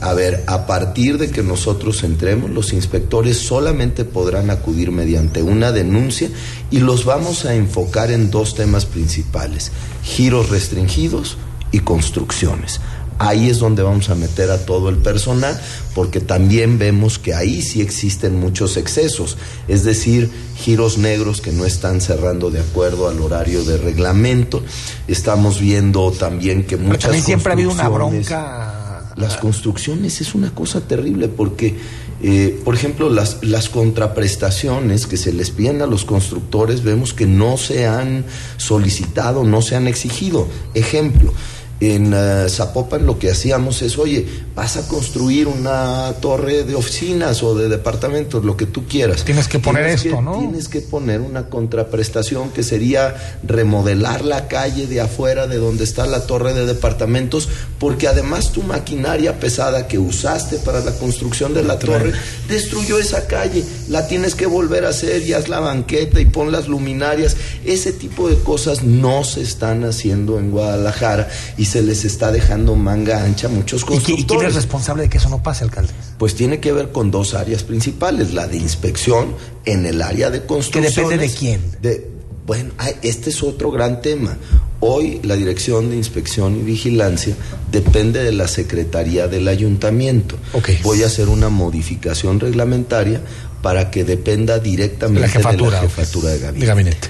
Speaker 6: A ver, a partir de que nosotros entremos, los inspectores solamente podrán acudir mediante una denuncia y los vamos a enfocar en dos temas principales, giros restringidos y construcciones. Ahí es donde vamos a meter a todo el personal, porque también vemos que ahí sí existen muchos excesos, es decir, giros negros que no están cerrando de acuerdo al horario de reglamento. Estamos viendo también que muchas
Speaker 2: Pero también siempre ha habido una
Speaker 6: construcciones-
Speaker 2: bronca.
Speaker 6: las construcciones es una cosa terrible porque, eh, por ejemplo, las, las contraprestaciones que se les piden a los constructores vemos que no se han solicitado, no se han exigido. Ejemplo, en eh, Zapopan lo que hacíamos es, oye, vas a construir una torre de oficinas o de departamentos, lo que tú quieras.
Speaker 2: Tienes que poner
Speaker 6: Tienes
Speaker 2: esto,
Speaker 6: que-
Speaker 2: ¿no?
Speaker 6: Tienes que poner una contraprestación que sería remodelar la calle de afuera de donde está la torre de departamentos, porque además tu maquinaria pesada que usaste para la construcción de la torre destruyó esa calle. La tienes que volver a hacer y haz la banqueta y pon las luminarias. Ese tipo de cosas no se están haciendo en Guadalajara y se les está dejando manga ancha a muchos
Speaker 2: ¿Y, qui- y quién
Speaker 6: constructores.
Speaker 2: es responsable de que eso no pase, alcalde?
Speaker 6: Pues tiene que ver con dos áreas principales, la de inspección en el área de construcción.
Speaker 2: depende de quién?
Speaker 6: De, bueno, este es otro gran tema. Hoy la Dirección de Inspección y Vigilancia depende de la Secretaría del Ayuntamiento.
Speaker 2: Ok.
Speaker 6: Voy a hacer una modificación reglamentaria para que dependa directamente
Speaker 2: De la jefatura,
Speaker 6: de la jefatura de
Speaker 2: De
Speaker 6: gabinete.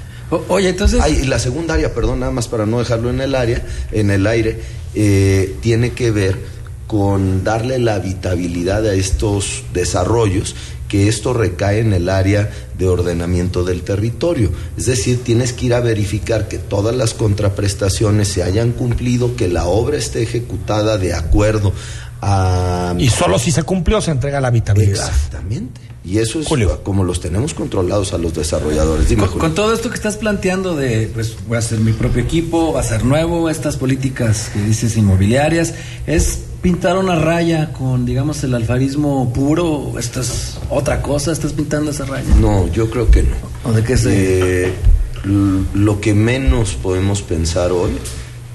Speaker 3: Oye, entonces...
Speaker 6: Ay, y la segunda área, perdón, nada más para no dejarlo en el área, en el aire, eh, tiene que ver con darle la habitabilidad a estos desarrollos, que esto recae en el área de ordenamiento del territorio. Es decir, tienes que ir a verificar que todas las contraprestaciones se hayan cumplido, que la obra esté ejecutada de acuerdo a...
Speaker 2: Y solo si se cumplió se entrega la habitabilidad.
Speaker 6: Exactamente. Y eso es
Speaker 2: Julio.
Speaker 6: como los tenemos controlados a los desarrolladores. Dime,
Speaker 3: Con,
Speaker 6: Julio.
Speaker 3: con todo esto que estás planteando de, pues voy a hacer mi propio equipo, va a ser nuevo, estas políticas que dices inmobiliarias, ¿es pintar una raya con, digamos, el alfarismo puro? ¿O ¿Esto es otra cosa? ¿Estás pintando esa raya?
Speaker 6: No, yo creo que no.
Speaker 3: ¿O de qué se...?
Speaker 6: Eh, lo que menos podemos pensar hoy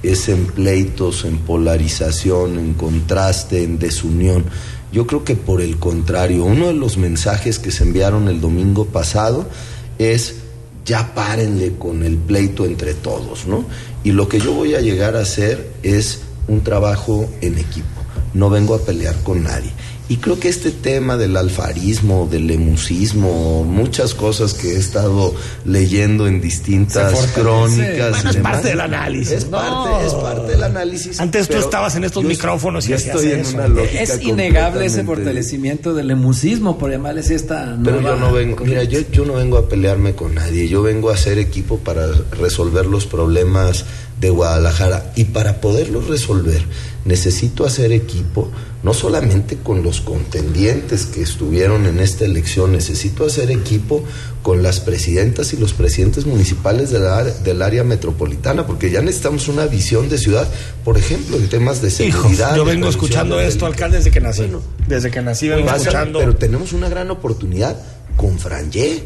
Speaker 6: es en pleitos, en polarización, en contraste, en desunión. Yo creo que por el contrario, uno de los mensajes que se enviaron el domingo pasado es ya párenle con el pleito entre todos, ¿no? Y lo que yo voy a llegar a hacer es un trabajo en equipo. No vengo a pelear con nadie. Y creo que este tema del alfarismo, del lemusismo, muchas cosas que he estado leyendo en distintas crónicas.
Speaker 2: Bueno, es
Speaker 6: demás,
Speaker 2: parte del análisis,
Speaker 6: Es
Speaker 2: ¿no?
Speaker 6: parte, es parte del análisis.
Speaker 2: Antes tú
Speaker 6: pero
Speaker 2: estabas en estos micrófonos y
Speaker 6: estoy en
Speaker 2: eso.
Speaker 6: una lógica
Speaker 3: Es innegable ese fortalecimiento del emusismo, por llamarles esta
Speaker 6: Pero
Speaker 3: nueva
Speaker 6: yo no vengo, mira, yo, yo no vengo a pelearme con nadie, yo vengo a hacer equipo para resolver los problemas de Guadalajara y para poderlos resolver necesito hacer equipo no solamente con los contendientes que estuvieron en esta elección, necesito hacer equipo con las presidentas y los presidentes municipales de la- del área metropolitana, porque ya necesitamos una visión de ciudad, por ejemplo, en temas de seguridad.
Speaker 2: yo vengo escuchando esto, alcalde, desde que nací.
Speaker 6: Bueno,
Speaker 2: desde que nací vengo escuchando.
Speaker 6: Pero tenemos una gran oportunidad con Frangé.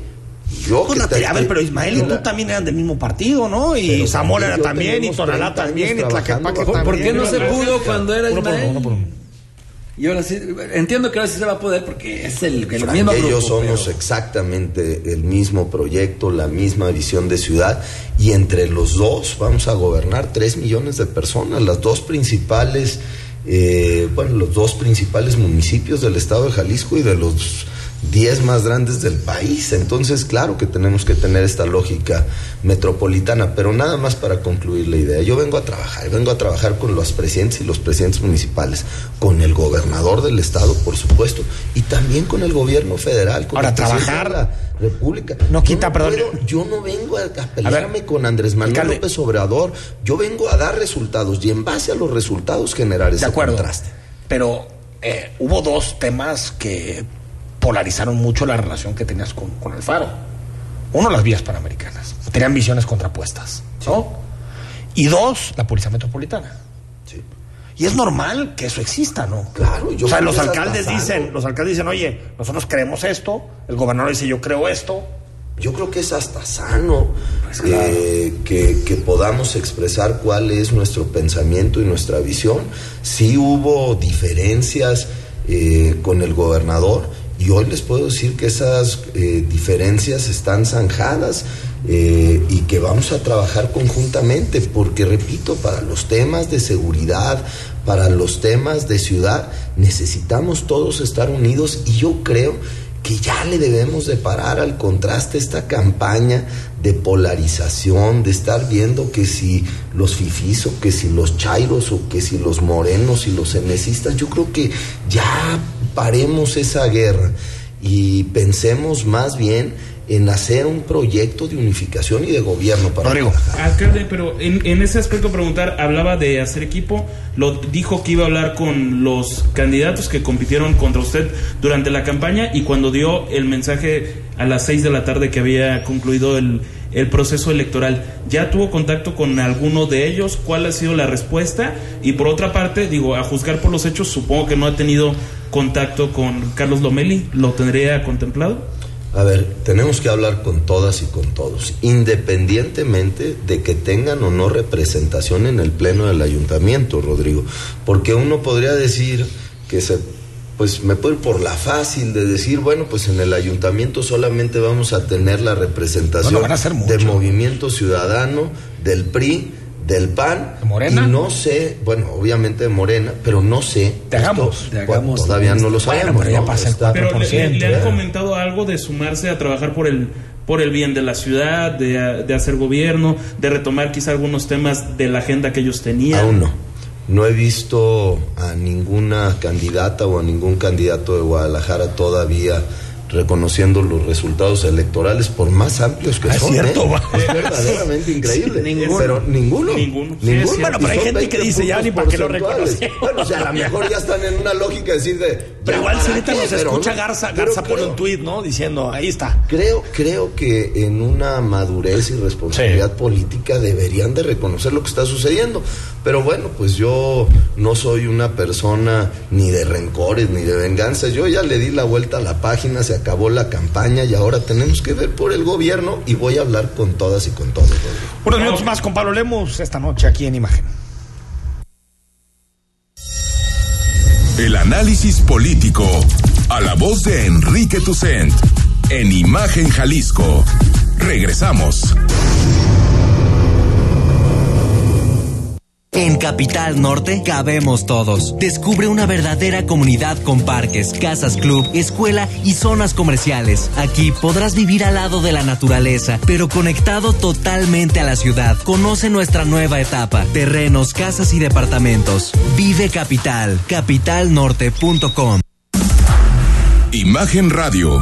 Speaker 6: Y yo
Speaker 2: Pues,
Speaker 6: que
Speaker 2: Natalia, a ver,
Speaker 6: te-
Speaker 2: pero Ismael y tú
Speaker 6: la-
Speaker 2: también eran del mismo partido, ¿no? Y Zamora era también, y Tonalá
Speaker 6: 30 años
Speaker 2: también, y Tlaquepaque
Speaker 6: bajo-
Speaker 3: ¿Por,
Speaker 2: también.
Speaker 3: qué no se pudo cuando era
Speaker 2: Uno por uno,
Speaker 3: Ismael?
Speaker 2: uno por uno.
Speaker 3: Y ahora sí, entiendo que ahora sí se va a poder porque es el, el mismo grupo,
Speaker 6: somos
Speaker 3: pero-
Speaker 6: exactamente el mismo proyecto, la misma visión de ciudad y entre los dos vamos a gobernar tres millones de personas, las dos principales, eh, bueno, los dos principales municipios del estado de Jalisco y de los 10 más grandes del país. Entonces, claro que tenemos que tener esta lógica metropolitana, pero nada más para concluir la idea. Yo vengo a trabajar, vengo a trabajar con los presidentes y los presidentes municipales, con el gobernador del estado, por supuesto, y también con el gobierno federal, con
Speaker 2: Ahora,
Speaker 6: el
Speaker 2: trabajar
Speaker 6: de la República.
Speaker 2: no quita,
Speaker 6: yo
Speaker 2: perdón.
Speaker 6: puedo- yo no vengo a, a pelearme con Andrés Manuel
Speaker 2: alcalde.
Speaker 6: López Obrador, yo vengo a dar resultados y en base a los resultados generar ese
Speaker 2: De acuerdo.
Speaker 6: contraste.
Speaker 2: Pero eh, hubo dos temas que polarizaron mucho la relación que tenías con, con Alfaro. Uno, las vías panamericanas. Tenían visiones contrapuestas, ¿no? Y dos, la policía metropolitana.
Speaker 6: Sí.
Speaker 2: Y es normal que eso exista, ¿no?
Speaker 6: Claro, yo
Speaker 2: o sea, los alcaldes dicen, los alcaldes dicen, oye, nosotros creemos esto, el gobernador dice, yo creo esto.
Speaker 6: Yo creo que es hasta sano
Speaker 2: Pues
Speaker 6: eh, que, que podamos expresar cuál es nuestro pensamiento y nuestra visión. Sí hubo diferencias eh, con el gobernador y hoy les puedo decir que esas eh, diferencias están zanjadas eh, y que vamos a trabajar conjuntamente porque, repito, para los temas de seguridad, para los temas de ciudad, necesitamos todos estar unidos y yo creo que ya le debemos de parar al contraste esta campaña de polarización, de estar viendo que si los fifis o que si los chairos o que si los morenos y los enesistas, yo creo que ya paremos esa guerra y pensemos más bien en hacer un proyecto de unificación y de gobierno para
Speaker 4: Rodrigo. Alcalde, pero en, en, ese aspecto preguntar, hablaba de hacer equipo, lo dijo que iba a hablar con los candidatos que compitieron contra usted durante la campaña y cuando dio el mensaje a las seis de la tarde que había concluido el, el proceso electoral, ¿ya tuvo contacto con alguno de ellos? ¿Cuál ha sido la respuesta? Y por otra parte, digo, a juzgar por los hechos, supongo que no ha tenido contacto con Carlos Lomeli, ¿lo tendría contemplado?
Speaker 6: A ver, tenemos que hablar con todas y con todos, independientemente de que tengan o no representación en el Pleno del Ayuntamiento, Rodrigo. Porque uno podría decir que se, pues me puedo ir por la fácil de decir, bueno, pues en el Ayuntamiento solamente vamos a tener la representación del Movimiento Ciudadano, del PRI, del PAN.
Speaker 2: Morena?
Speaker 6: Y no sé, bueno, obviamente de Morena, pero no sé.
Speaker 2: Te hagamos.
Speaker 6: Bueno, todavía no lo sabemos.
Speaker 2: pero ya
Speaker 6: ¿no?
Speaker 2: pasa el
Speaker 6: Está-
Speaker 2: 4%.
Speaker 4: Pero le, le han
Speaker 6: ¿eh?
Speaker 4: comentado algo de sumarse a trabajar por el por el bien de la ciudad, de, de hacer gobierno, de retomar quizá algunos temas de la agenda que ellos tenían.
Speaker 6: Aún no. No he visto a ninguna candidata o a ningún candidato de Guadalajara todavía reconociendo los resultados electorales por más amplios que
Speaker 2: Ah, es
Speaker 6: son.
Speaker 2: cierto,
Speaker 6: ¿eh? Es verdaderamente increíble.
Speaker 2: ninguno.
Speaker 6: Pero ninguno.
Speaker 4: Ninguno. Sí,
Speaker 6: Ninguno.
Speaker 4: es cierto.
Speaker 2: Bueno, pero hay gente que
Speaker 6: 20
Speaker 2: dice, ya ni para qué lo reconocieron.
Speaker 6: Bueno, o sea, a lo mejor ya están en una lógica de decir de.
Speaker 2: Pero
Speaker 6: ¿ya
Speaker 2: igual si ahorita nos escucha
Speaker 6: no.
Speaker 2: Garza, Garza pone un tuit, ¿no? Diciendo, ahí está.
Speaker 6: Creo, creo que en una madurez y responsabilidad política deberían de reconocer lo que está sucediendo. Pero bueno, pues yo no soy una persona ni de rencores ni de venganza. Yo ya le di la vuelta a la página, se acabó la campaña y ahora tenemos que ver por el gobierno y voy a hablar con todas y con todos.
Speaker 2: Unos minutos más con Pablo Lemos esta noche aquí en Imagen.
Speaker 1: El análisis político a la voz de Enrique Tucent en Imagen Jalisco. Regresamos.
Speaker 7: En Capital Norte cabemos todos. Descubre una verdadera comunidad con parques, casas club, escuela y zonas comerciales. Aquí podrás vivir al lado de la naturaleza, pero conectado totalmente a la ciudad. Conoce nuestra nueva etapa. Terrenos, casas y departamentos. Vive Capital. Capitalnorte.com.
Speaker 1: Imagen Radio,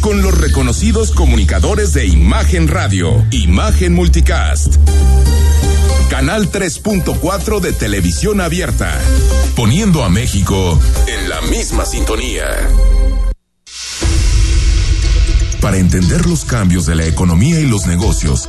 Speaker 1: Con los reconocidos comunicadores de Imagen Radio, Imagen Multicast. Canal 3.4 de televisión abierta, poniendo a México en la misma sintonía. Para entender los cambios de la economía y los negocios,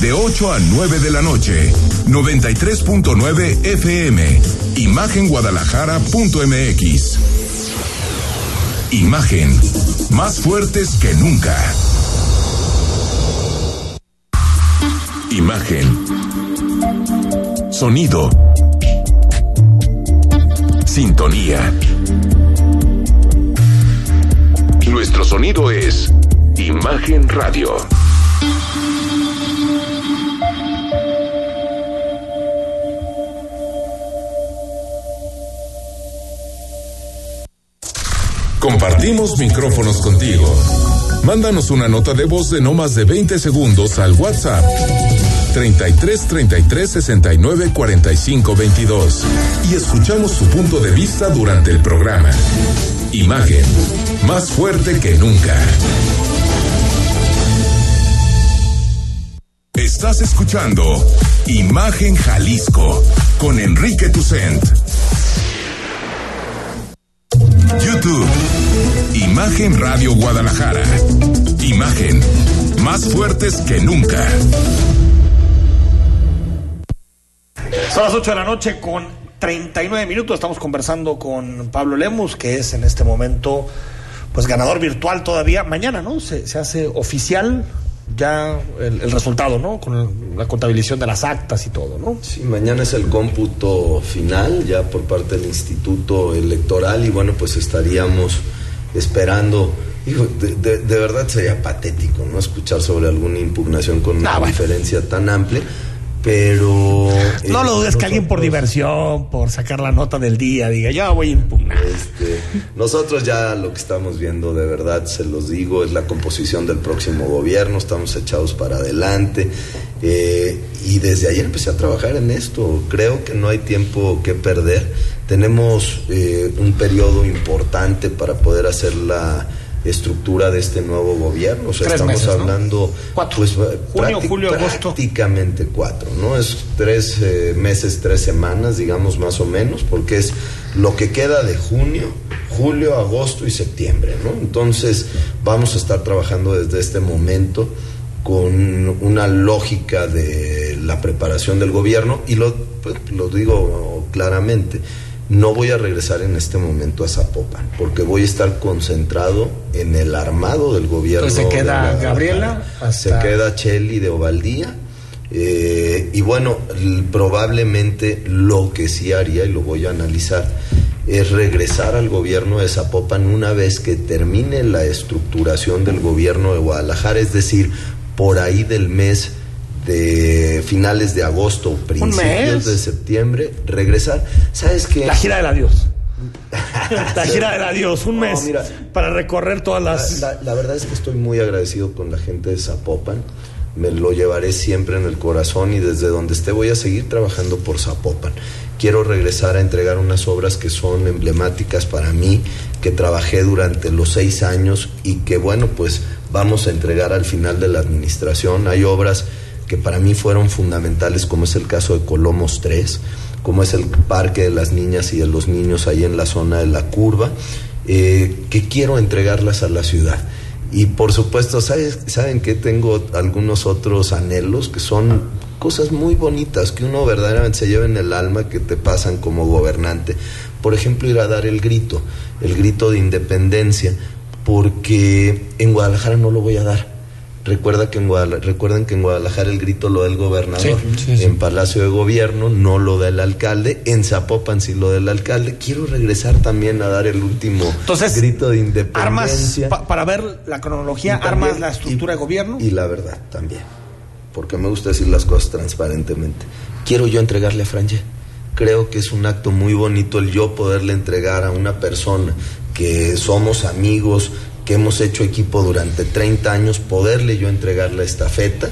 Speaker 1: De 8 a 9 de la noche, 93.9 FM, imagenguadalajara.mx. Imagen, más fuertes que nunca. Imagen. Sonido. Sintonía. Nuestro sonido es Imagen Radio. Compartimos micrófonos contigo. Mándanos una nota de voz de no más de 20 segundos al WhatsApp 33 33 69 45 22 y escuchamos su punto de vista durante el programa. Imagen, más fuerte que nunca. Estás escuchando Imagen Jalisco con Enrique Tucent. YouTube. Imagen Radio Guadalajara. Imagen. Más fuertes que nunca.
Speaker 2: Son las 8 de la noche con 39 minutos. Estamos conversando con Pablo Lemus, que es en este momento pues ganador virtual todavía. Mañana, ¿no? Se, se hace oficial ya el, el, resultado, ¿no? Con la contabilización de las actas y todo, ¿no?
Speaker 6: Sí, mañana es el cómputo final ya por parte del Instituto Electoral y bueno, pues estaríamos esperando. Hijo, de, de, de verdad sería patético, ¿no? Escuchar sobre alguna impugnación con una
Speaker 2: bueno.
Speaker 6: diferencia tan amplia pero
Speaker 2: no eh, lo dudes que alguien por diversión, por sacar la nota del día, diga yo voy a impugnar.
Speaker 6: Este, nosotros ya lo que estamos viendo de verdad, se los digo, es la composición del próximo gobierno, estamos echados para adelante eh, y desde ayer empecé a trabajar en esto. Creo que no hay tiempo que perder. Tenemos eh, un periodo importante para poder hacer la estructura de este nuevo gobierno. O sea,
Speaker 2: tres
Speaker 6: estamos
Speaker 2: meses,
Speaker 6: hablando,
Speaker 2: ¿no? cuatro.
Speaker 6: pues,
Speaker 2: junio, julio, agosto.
Speaker 6: Prácticamente cuatro, ¿no? Es tres eh, meses, tres semanas, digamos más o menos, porque es lo que queda de junio, julio, agosto y septiembre, ¿no? Entonces, vamos a estar trabajando desde este momento con una lógica de la preparación del gobierno y lo, pues, lo digo claramente no voy a regresar en este momento a Zapopan, porque voy a estar concentrado en el armado del gobierno.
Speaker 2: Entonces se queda Gabriela,
Speaker 6: hasta... se queda Cheli de Ovaldía. Eh, y bueno, probablemente lo que sí haría, y lo voy a analizar, es regresar al gobierno de Zapopan una vez que termine la estructuración del gobierno de Guadalajara, es decir, por ahí del mes de finales de agosto, principios de septiembre, regresar. ¿Sabes qué?
Speaker 2: La gira del adiós. la gira del adiós, un mes mira, para recorrer todas las.
Speaker 6: La, la, la, verdad es que estoy muy agradecido con la gente de Zapopan. Me lo llevaré siempre en el corazón y desde donde esté voy a seguir trabajando por Zapopan. Quiero regresar a entregar unas obras que son emblemáticas para mí, que trabajé durante los seis años y que, bueno, pues vamos a entregar al final de la administración. Hay obras que para mí fueron fundamentales, como es el caso de Colomos 3, como es el Parque de las Niñas y de los Niños ahí en la zona de la curva, eh, que quiero entregarlas a la ciudad. Y por supuesto, ¿sabes, ¿saben que Tengo algunos otros anhelos que son cosas muy bonitas que uno verdaderamente se lleva en el alma que te pasan como gobernante. Por ejemplo, ir a dar el grito, el grito de independencia, porque en Guadalajara no lo voy a dar Recuerda que en recuerden que en Guadalajara el grito lo da el gobernador,
Speaker 2: sí, sí, sí.
Speaker 6: en Palacio de Gobierno no lo da el alcalde, en Zapopan sí lo da el alcalde. Quiero regresar también a dar el último
Speaker 2: Entonces,
Speaker 6: grito de independencia.
Speaker 2: Armas, pa para ver la cronología,
Speaker 6: también,
Speaker 2: armas la estructura
Speaker 6: y,
Speaker 2: de gobierno.
Speaker 6: Y la verdad también, porque me gusta decir las cosas transparentemente. Quiero yo entregarle a Franje. Creo que es un acto muy bonito el yo poderle entregar a una persona que somos amigos, que hemos hecho equipo durante 30 años, poderle yo entregar la estafeta.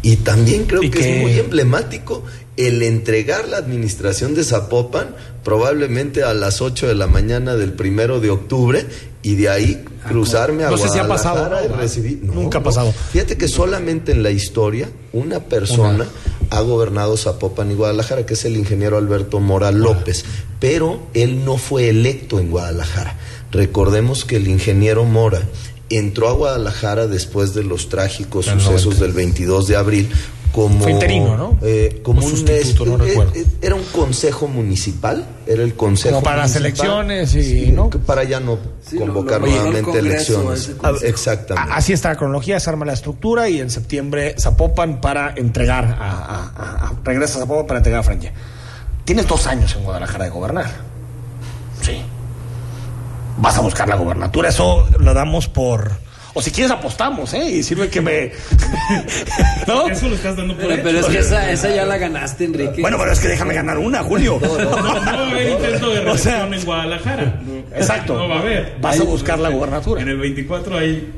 Speaker 6: Y también creo
Speaker 2: ¿Y
Speaker 6: que,
Speaker 2: que
Speaker 6: es muy emblemático el entregar la administración de Zapopan probablemente a las 8 de la mañana del primero de octubre y de ahí cruzarme a
Speaker 2: no sé si ha pasado,
Speaker 6: recibir. No,
Speaker 2: Nunca ha pasado.
Speaker 6: Fíjate que solamente en la historia una persona ha gobernado Zapopan y Guadalajara, que es el ingeniero Alberto Mora López, pero él no fue electo en Guadalajara. Recordemos que el ingeniero Mora entró a Guadalajara después de los trágicos sucesos
Speaker 2: 90.
Speaker 6: del 22 de abril como
Speaker 2: Fue interino, ¿no?
Speaker 6: eh, como un
Speaker 2: sustituto, no
Speaker 6: eh,
Speaker 2: recuerdo.
Speaker 6: eh, era un consejo municipal, era el consejo
Speaker 2: Como para las elecciones y,
Speaker 6: Sí,
Speaker 2: ¿no?
Speaker 6: para ya no
Speaker 3: Sí,
Speaker 6: convocar
Speaker 3: lo
Speaker 6: nuevamente
Speaker 3: Congreso,
Speaker 6: elecciones. Exactamente.
Speaker 2: Así está la cronología, se arma la estructura y en septiembre Zapopan para entregar a, a- a- a- regresa a Zapopan para entregar a Franja. Tienes dos años en Guadalajara de gobernar. Sí. Vas a buscar la gobernatura, eso lo damos por. O si quieres apostamos, ¿eh? Y sirve que me. ¿No?
Speaker 4: Eso lo estás dando por
Speaker 3: Pero, pero es que esa, esa ya la ganaste, Enrique.
Speaker 2: Bueno, pero es que déjame ganar una, Julio.
Speaker 4: No, no va a haber intento de
Speaker 2: O sea,
Speaker 4: en Guadalajara.
Speaker 2: Exacto.
Speaker 4: No va a haber.
Speaker 2: Vas a buscar la gobernatura.
Speaker 4: En el 24 hay.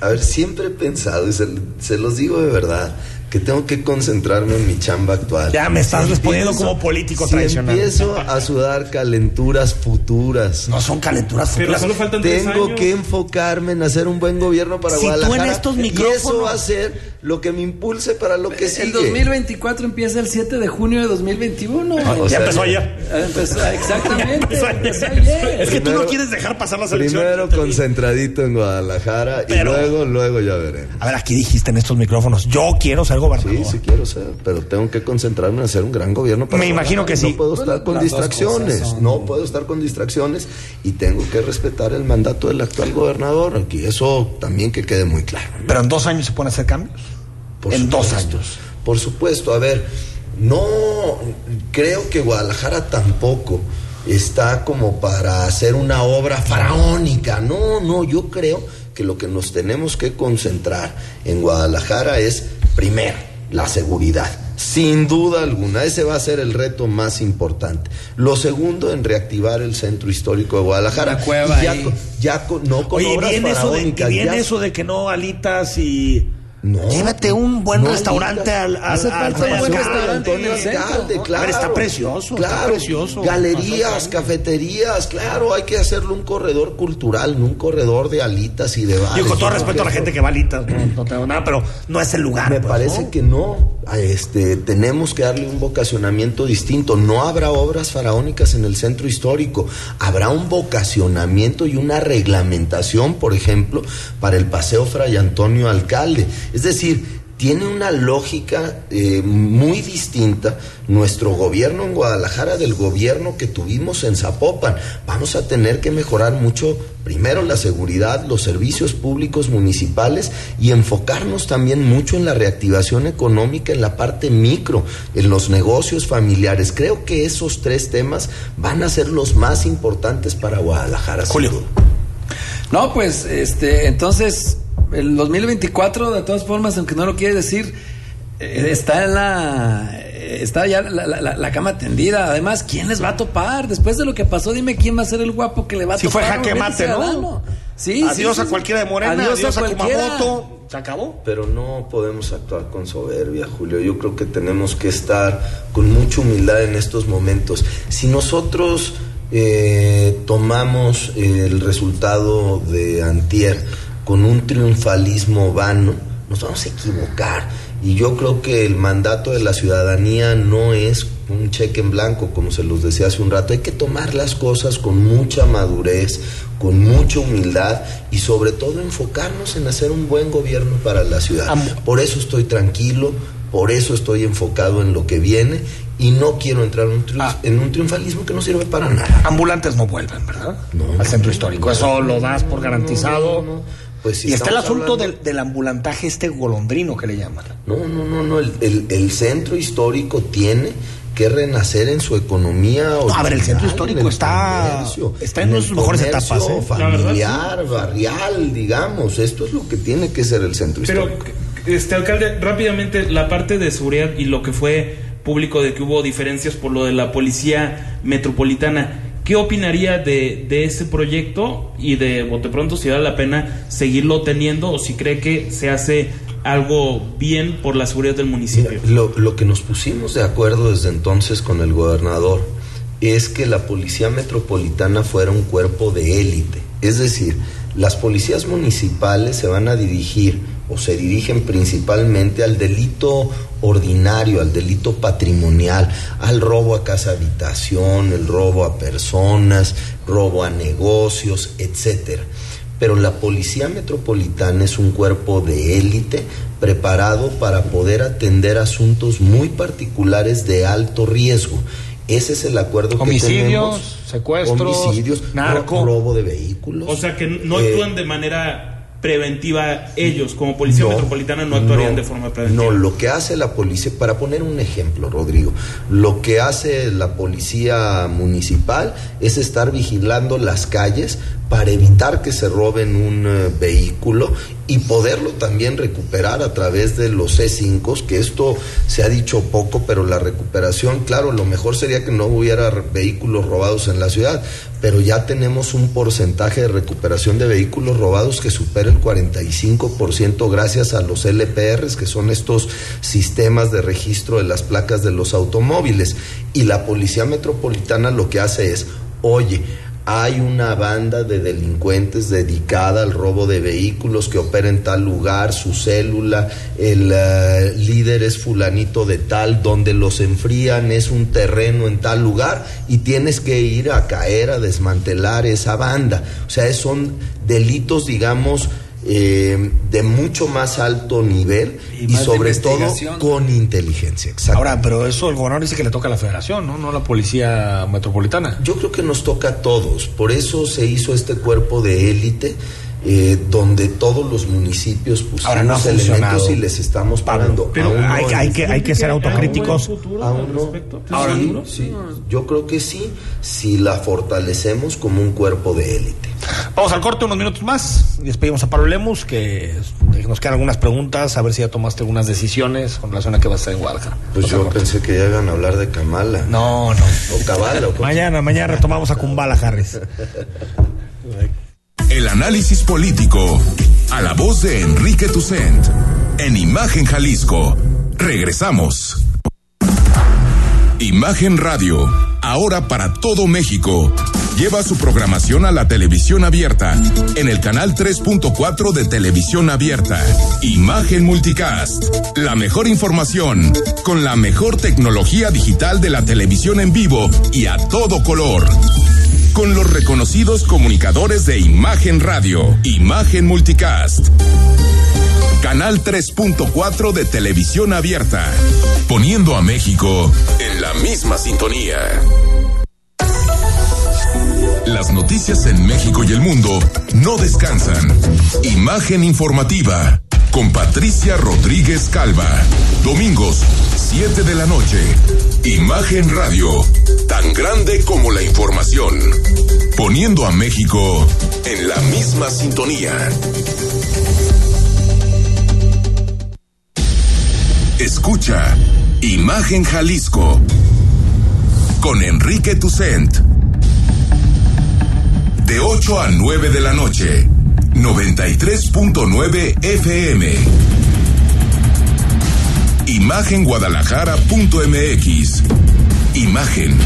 Speaker 6: A ver, siempre he pensado, y se, se los digo de verdad, que tengo que concentrarme en mi chamba actual.
Speaker 2: Ya me estás
Speaker 6: Si
Speaker 2: respondiendo
Speaker 6: empiezo-
Speaker 2: como político
Speaker 6: si
Speaker 2: tradicional.
Speaker 6: empiezo a sudar calenturas futuras.
Speaker 2: No son calenturas
Speaker 4: Pero
Speaker 2: futuras.
Speaker 4: solo faltan tres
Speaker 6: Tengo
Speaker 4: años.
Speaker 6: que enfocarme en hacer un buen gobierno para
Speaker 2: Si tú en
Speaker 6: Guadalajara.
Speaker 2: estos
Speaker 6: Y eso
Speaker 2: micrófonos-
Speaker 6: va a ser lo que me impulse para lo que sigue.
Speaker 3: El 2024 empieza el 7 de junio de 2021.
Speaker 6: o
Speaker 2: ya
Speaker 6: sea,
Speaker 2: empezó ayer.
Speaker 3: Ah, empezó- exactamente.
Speaker 2: Empezó ayer.
Speaker 3: empezó ayer.
Speaker 2: Es que tú no quieres dejar pasar las elecciones.
Speaker 6: Primero concentradito en Guadalajara
Speaker 2: Pero-
Speaker 6: y luego, luego ya veremos.
Speaker 2: A ver, aquí dijiste en estos micrófonos, yo quiero ser gobernador.
Speaker 6: Sí, sí quiero ser, pero tengo que concentrarme en hacer un gran gobierno. Para
Speaker 2: Me imagino que sí.
Speaker 6: No puedo estar con distracciones,
Speaker 3: son-
Speaker 6: no puedo estar con distracciones y tengo que respetar el mandato del actual gobernador. Aquí eso también que quede muy claro.
Speaker 2: Pero en dos años se pueden hacer cambios.
Speaker 6: Por
Speaker 2: en dos años.
Speaker 6: Por supuesto, a ver, no creo que Guadalajara tampoco está como para hacer una obra faraónica. No, no, yo creo que lo que nos tenemos que concentrar en Guadalajara es, primero, la seguridad. Sin duda alguna, ese va a ser el reto más importante. Lo segundo, en reactivar el centro histórico de Guadalajara.
Speaker 3: Una cueva
Speaker 6: Y ya,
Speaker 3: ahí.
Speaker 6: ya no con
Speaker 2: Oye,
Speaker 6: obras
Speaker 2: viene eso, de,
Speaker 6: ya-
Speaker 2: eso de que no alitas y...
Speaker 6: No,
Speaker 2: Llévate un buen
Speaker 6: no
Speaker 2: restaurante al, al,
Speaker 3: Hace
Speaker 2: al- al-
Speaker 3: buen restaurante
Speaker 6: Antonio
Speaker 3: en el centro,
Speaker 6: Alcalde,
Speaker 3: ¿no?
Speaker 6: claro.
Speaker 2: A ver, está precioso, está
Speaker 6: claro.
Speaker 2: precioso.
Speaker 6: Galerías, cafeterías, claro, hay que hacerle un corredor cultural, no un corredor de alitas y de bares.
Speaker 2: Digo, con todo
Speaker 6: Yo
Speaker 2: respeto a la gente que va a alitas, no, no tengo nada, pero no es el lugar.
Speaker 6: me
Speaker 2: pues,
Speaker 6: parece
Speaker 2: ¿no?
Speaker 6: que no. Este, tenemos que darle un vocacionamiento distinto. No habrá obras faraónicas en el centro histórico. Habrá un vocacionamiento y una reglamentación, por ejemplo, para el Paseo Fray Antonio Alcalde. Es decir, tiene una lógica eh, muy distinta nuestro gobierno en Guadalajara del gobierno que tuvimos en Zapopan. Vamos a tener que mejorar mucho, primero, la seguridad, los servicios públicos municipales y enfocarnos también mucho en la reactivación económica, en la parte micro, en los negocios familiares. Creo que esos tres temas van a ser los más importantes para Guadalajara.
Speaker 2: Julio.
Speaker 3: No, pues, este, entonces, el 2024, de todas formas, aunque no lo quiere decir, eh, está en la. eh, Está ya la, la- cama tendida. Además, ¿quién les va a topar? Después de lo que pasó, dime quién va a ser el guapo que le va a
Speaker 2: Si
Speaker 3: topar.
Speaker 2: fue jaque mate, ¿no?
Speaker 3: Sí,
Speaker 2: adiós
Speaker 3: sí,
Speaker 2: a
Speaker 3: sí,
Speaker 2: cualquiera de Morena, adiós, a,
Speaker 3: cualquiera.
Speaker 2: Kumamoto. Se acabó.
Speaker 6: Pero no podemos actuar con soberbia, Julio. Yo creo que tenemos que estar con mucha humildad en estos momentos. Si nosotros eh, tomamos el resultado de Antier con un triunfalismo vano, nos vamos a equivocar. Y yo creo que el mandato de la ciudadanía no es un cheque en blanco, como se los decía hace un rato. Hay que tomar las cosas con mucha madurez, con mucha humildad y sobre todo enfocarnos en hacer un buen gobierno para la ciudad. Por eso estoy tranquilo, por eso estoy enfocado en lo que viene y no quiero entrar en un, triunf-
Speaker 2: Ah.
Speaker 6: en un triunfalismo que no sirve para nada.
Speaker 2: Ambulantes no vuelven, ¿verdad?
Speaker 6: No.
Speaker 2: Al centro histórico. Eso lo das por garantizado.
Speaker 6: No. Pues si
Speaker 2: y está el asunto
Speaker 6: hablando-
Speaker 2: del, del ambulantaje este golondrino que le llaman.
Speaker 6: No, no, no, no. El, el- el centro histórico tiene que renacer en su economía.
Speaker 2: a ver, el centro histórico
Speaker 6: en el
Speaker 2: está-
Speaker 6: comercio,
Speaker 2: está en sus mejores etapas, ¿eh?
Speaker 4: La verdad,
Speaker 6: Familiar, barrial, digamos. Esto es lo que tiene que ser el centro
Speaker 4: Pero,
Speaker 6: histórico.
Speaker 4: este alcalde, rápidamente, la parte de seguridad y lo que fue público de que hubo diferencias por lo de la policía metropolitana. ¿Qué opinaría de, de ese proyecto y de bote pronto si vale la pena seguirlo teniendo o si cree que se hace algo bien por la seguridad del municipio?
Speaker 6: Lo, lo que nos pusimos de acuerdo desde entonces con el gobernador es que la policía metropolitana fuera un cuerpo de élite. Es decir, las policías municipales se van a dirigir o se dirigen principalmente al delito ordinario, al delito patrimonial, al robo a casa habitación, el robo a personas, robo a negocios, etcétera pero la policía metropolitana es un cuerpo de élite preparado para poder atender asuntos muy particulares de alto riesgo. Ese es el acuerdo
Speaker 2: Homicidios,
Speaker 6: que tenemos.
Speaker 2: secuestros,
Speaker 6: homicidios,
Speaker 2: narco.
Speaker 6: ro- robo de vehículos.
Speaker 4: O sea que no
Speaker 6: Eh,
Speaker 4: actúan de manera preventiva ellos, como policía metropolitana no actuarían
Speaker 6: no,
Speaker 4: de forma preventiva.
Speaker 6: No, lo que hace la policía, para poner un ejemplo, Rodrigo, lo que hace la policía municipal es estar vigilando las calles para evitar que se roben un eh, vehículo y poderlo también recuperar a través de los C5, que esto se ha dicho poco, pero la recuperación, claro, lo mejor sería que no hubiera vehículos robados en la ciudad, pero ya tenemos un porcentaje de recuperación de vehículos robados que supera el 45% gracias a los LPRs, que son estos sistemas de registro de las placas de los automóviles. Y la Policía Metropolitana lo que hace es, oye, hay una banda de delincuentes dedicada al robo de vehículos que opera en tal lugar, su célula, el eh, líder es fulanito de tal, donde los enfrían es un terreno en tal lugar y tienes que ir a caer, a desmantelar esa banda. O sea, son delitos, digamos, eh, de mucho más alto nivel y, sobre todo con inteligencia.
Speaker 2: Ahora, pero eso el gobernador dice que le toca a la federación, ¿no? No a la policía metropolitana.
Speaker 6: Yo creo que nos toca a todos. Por eso se hizo este cuerpo de élite eh, donde todos los municipios pusimos elementos y les estamos pagando.
Speaker 2: Pero hay, que, hay que ser autocríticos.
Speaker 6: Ahora, sí, yo creo que sí, si la fortalecemos como un cuerpo de élite.
Speaker 2: Vamos al corte unos minutos más y despedimos a Pablo Lemus, que nos quedan algunas preguntas, a ver si ya tomaste algunas decisiones con relación a qué va a estar en Guadalajara.
Speaker 6: Pues yo pensé que ya iban a hablar de Kamala.
Speaker 2: No, no.
Speaker 6: O Cabala.
Speaker 2: mañana, mañana retomamos a Kumbala Harris.
Speaker 1: El análisis político a la voz de Enrique Tucent en Imagen Jalisco. Regresamos. Imagen Radio, ahora para todo México. Lleva su programación a la televisión abierta en el canal 3.4 de televisión abierta. Imagen Multicast, la mejor información con la mejor tecnología digital de la televisión en vivo y a todo color con los reconocidos comunicadores de Imagen Radio, Imagen Multicast. Canal 3.4 de televisión abierta, poniendo a México en la misma sintonía. Las noticias en México y el mundo no descansan. Imagen informativa con Patricia Rodríguez Calva. Domingos, 7 de la noche. Imagen Radio, tan grande como la información. Poniendo a México en la misma sintonía. Escucha Imagen Jalisco con Enrique Tucent. De 8 a 9 de la noche 93.9 FM. Imagenguadalajara.mx. Imagen.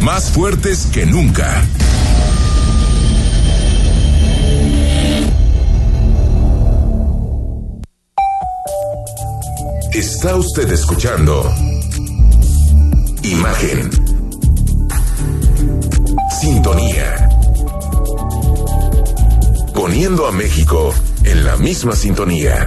Speaker 1: Más fuertes que nunca. Está usted escuchando Imagen. Sintonía poniendo a México en la misma sintonía.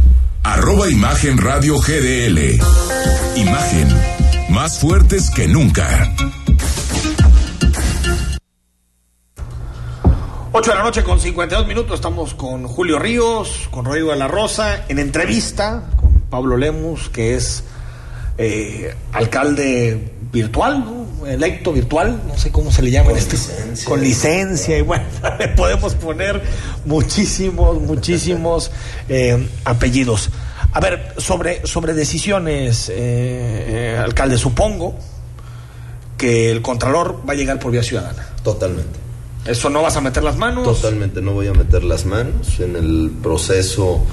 Speaker 1: arroba Imagen Radio GDL. Imagen, más fuertes que nunca.
Speaker 2: 8 de la noche con 52 minutos, estamos con Julio Ríos, con Rodrigo de la Rosa, en entrevista con Pablo Lemus, que es eh, alcalde virtual, ¿no? electo virtual, no sé cómo se le llama
Speaker 6: con
Speaker 2: este,
Speaker 6: licencia.
Speaker 2: con licencia y bueno, le podemos poner muchísimos, muchísimos eh, apellidos. A ver, sobre, sobre decisiones, eh, eh, alcalde, supongo que el Contralor va a llegar por vía ciudadana.
Speaker 6: Totalmente.
Speaker 2: ¿Eso no vas a meter las manos?
Speaker 6: Totalmente, no voy a meter las manos en el proceso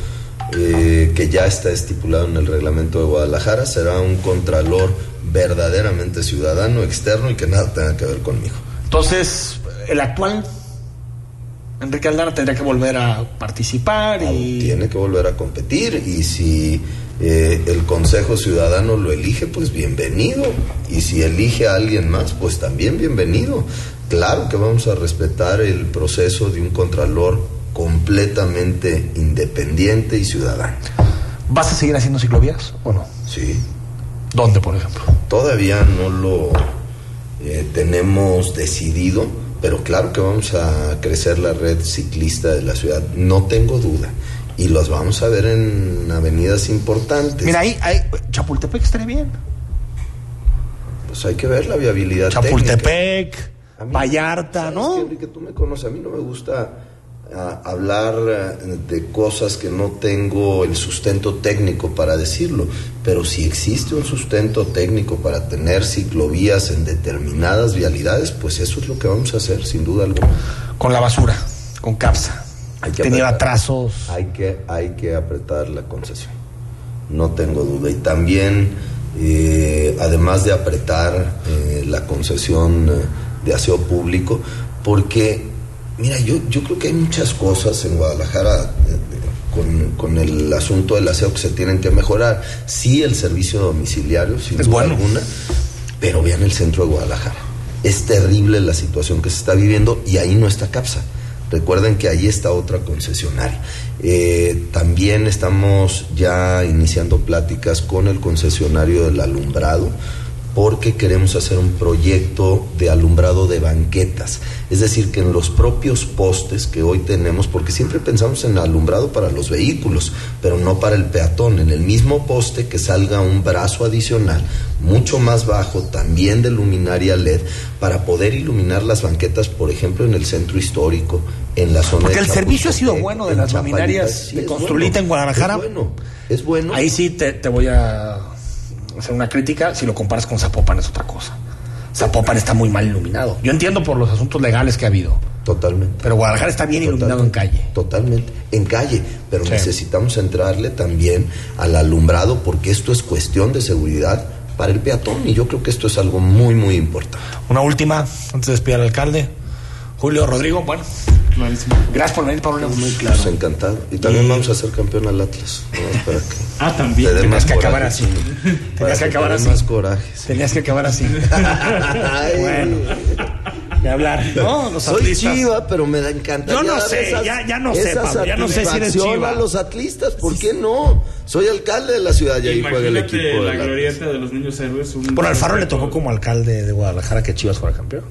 Speaker 6: eh, que ya está estipulado en el reglamento de Guadalajara. Será un Contralor verdaderamente ciudadano, externo y que nada tenga que ver conmigo.
Speaker 2: Entonces, el actual Enrique Aldana tendría que volver a participar y...
Speaker 6: Tiene que volver a competir y si eh, el Consejo Ciudadano lo elige, pues bienvenido. Y si elige a alguien más, pues también bienvenido. Claro que vamos a respetar el proceso de un contralor completamente independiente y ciudadano.
Speaker 2: ¿Vas a seguir haciendo ciclovías o no?
Speaker 6: Sí.
Speaker 2: ¿Dónde, por ejemplo?
Speaker 6: Todavía no lo eh, tenemos decidido, pero claro que vamos a crecer la red ciclista de la ciudad, no tengo duda. Y los vamos a ver en avenidas importantes.
Speaker 2: Mira, ahí, ahí Chapultepec estaría bien.
Speaker 6: Pues hay que ver la viabilidad.
Speaker 2: Chapultepec,
Speaker 6: A mí-
Speaker 2: Vallarta,
Speaker 6: ¿sabes
Speaker 2: ¿no?
Speaker 6: Enrique? tú me conoces, a mí no me gusta hablar eh, de cosas que no tengo el sustento técnico para decirlo, pero si existe un sustento técnico para tener ciclovías en determinadas vialidades, pues eso es lo que vamos a hacer, sin duda alguna.
Speaker 2: Con la basura, con CAPSA.
Speaker 6: Hay que
Speaker 2: Tenía
Speaker 6: apretar.
Speaker 2: atrasos.
Speaker 6: Hay que, hay que apretar la concesión, no tengo duda. Y también, eh, además de apretar eh, la concesión de aseo público, porque, mira, yo, yo creo que hay muchas cosas en Guadalajara eh, con, con el asunto del aseo que se tienen que mejorar. Sí, el servicio domiciliario, sin
Speaker 2: Es
Speaker 6: duda
Speaker 2: bueno.
Speaker 6: alguna, pero vean el centro de Guadalajara. Es terrible la situación que se está viviendo y ahí no está CAPSA. Recuerden que ahí está otra concesionaria. Eh, también estamos ya iniciando pláticas con el concesionario del alumbrado porque queremos hacer un proyecto de alumbrado de banquetas. Es decir, que en los propios postes que hoy tenemos, porque siempre pensamos en alumbrado para los vehículos, pero no para el peatón, en el mismo poste que salga un brazo adicional, mucho más bajo, también de luminaria LED, para poder iluminar las banquetas, por ejemplo, en el centro histórico, en la zona
Speaker 2: Porque
Speaker 6: de
Speaker 2: el servicio ha sido bueno de las
Speaker 6: Chapalita.
Speaker 2: luminarias
Speaker 6: Sí,
Speaker 2: de
Speaker 6: es
Speaker 2: Construlita
Speaker 6: bueno,
Speaker 2: en Guadalajara.
Speaker 6: Es bueno, es bueno.
Speaker 2: Ahí sí te, te voy a hacer una crítica. Si lo comparas con Zapopan es otra cosa. Zapopan está muy mal iluminado. Yo entiendo por los asuntos legales que ha habido.
Speaker 6: Totalmente.
Speaker 2: Pero Guadalajara está bien iluminado en calle.
Speaker 6: Totalmente, en calle, pero
Speaker 2: Sí.
Speaker 6: necesitamos entrarle también al alumbrado porque esto es cuestión de seguridad para el peatón y yo creo que esto es algo muy, muy importante.
Speaker 2: Una última, antes de despedir al alcalde. Julio Rodrigo, bueno,
Speaker 4: Clarísimo.
Speaker 2: gracias por venir, Pablo. Muy
Speaker 6: Pues encantado. Y también vamos a ser campeón al Atlas. ¿no? Para que
Speaker 4: Ah, también.
Speaker 6: te
Speaker 2: Tenías que acabar así.
Speaker 6: sí.
Speaker 2: Tenías que acabar así.
Speaker 6: más coraje. sí.
Speaker 2: Tenías que acabar así. Bueno, de hablar, ¿no? Los
Speaker 6: Soy
Speaker 2: atlistas.
Speaker 6: chiva, pero me da encanta.
Speaker 2: Yo no sé, ya- ya no sé, Pablo, ya no sé si eres chiva.
Speaker 6: a los atlistas, ¿por qué no? Soy alcalde de la ciudad y ahí juega el equipo.
Speaker 4: la
Speaker 6: del Atlas.
Speaker 4: glorieta de los niños héroes. un-
Speaker 2: Bueno, Alfaro le tocó como alcalde de Guadalajara que Chivas fuera campeón.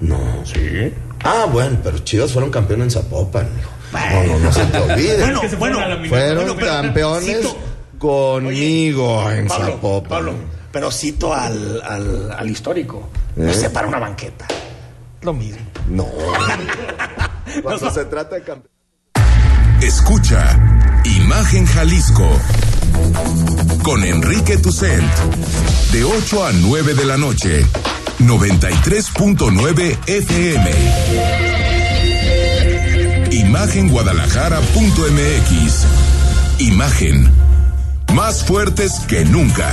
Speaker 6: No.
Speaker 2: Sí.
Speaker 6: Ah, bueno, pero Chivas fueron campeones en Zapopan. hijo. No, no, no se te olvide.
Speaker 2: Bueno,
Speaker 4: que se
Speaker 2: bueno,
Speaker 4: fueron
Speaker 2: pero
Speaker 6: campeones
Speaker 2: cito-
Speaker 6: conmigo en
Speaker 2: Pablo,
Speaker 6: Zapopan.
Speaker 2: Pablo, pero cito al, al, al histórico. No
Speaker 6: ¿Eh?
Speaker 2: se para una banqueta. Lo mismo.
Speaker 6: No. Cuando se trata de campeón.
Speaker 1: Escucha Imagen Jalisco con Enrique Tucent de 8 a 9 de la noche 93.9 FM Imagenguadalajara.mx Imagen más fuertes que nunca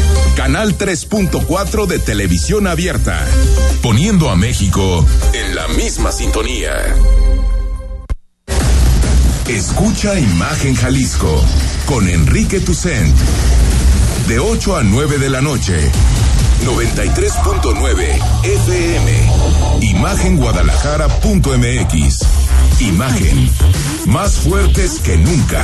Speaker 1: Canal 3.4 de televisión abierta. Poniendo a México en la misma sintonía. Escucha Imagen Jalisco con Enrique Tucent. De 8 a 9 de la noche. 93.9 FM. Imagenguadalajara.mx. Imagen. Más fuertes que nunca.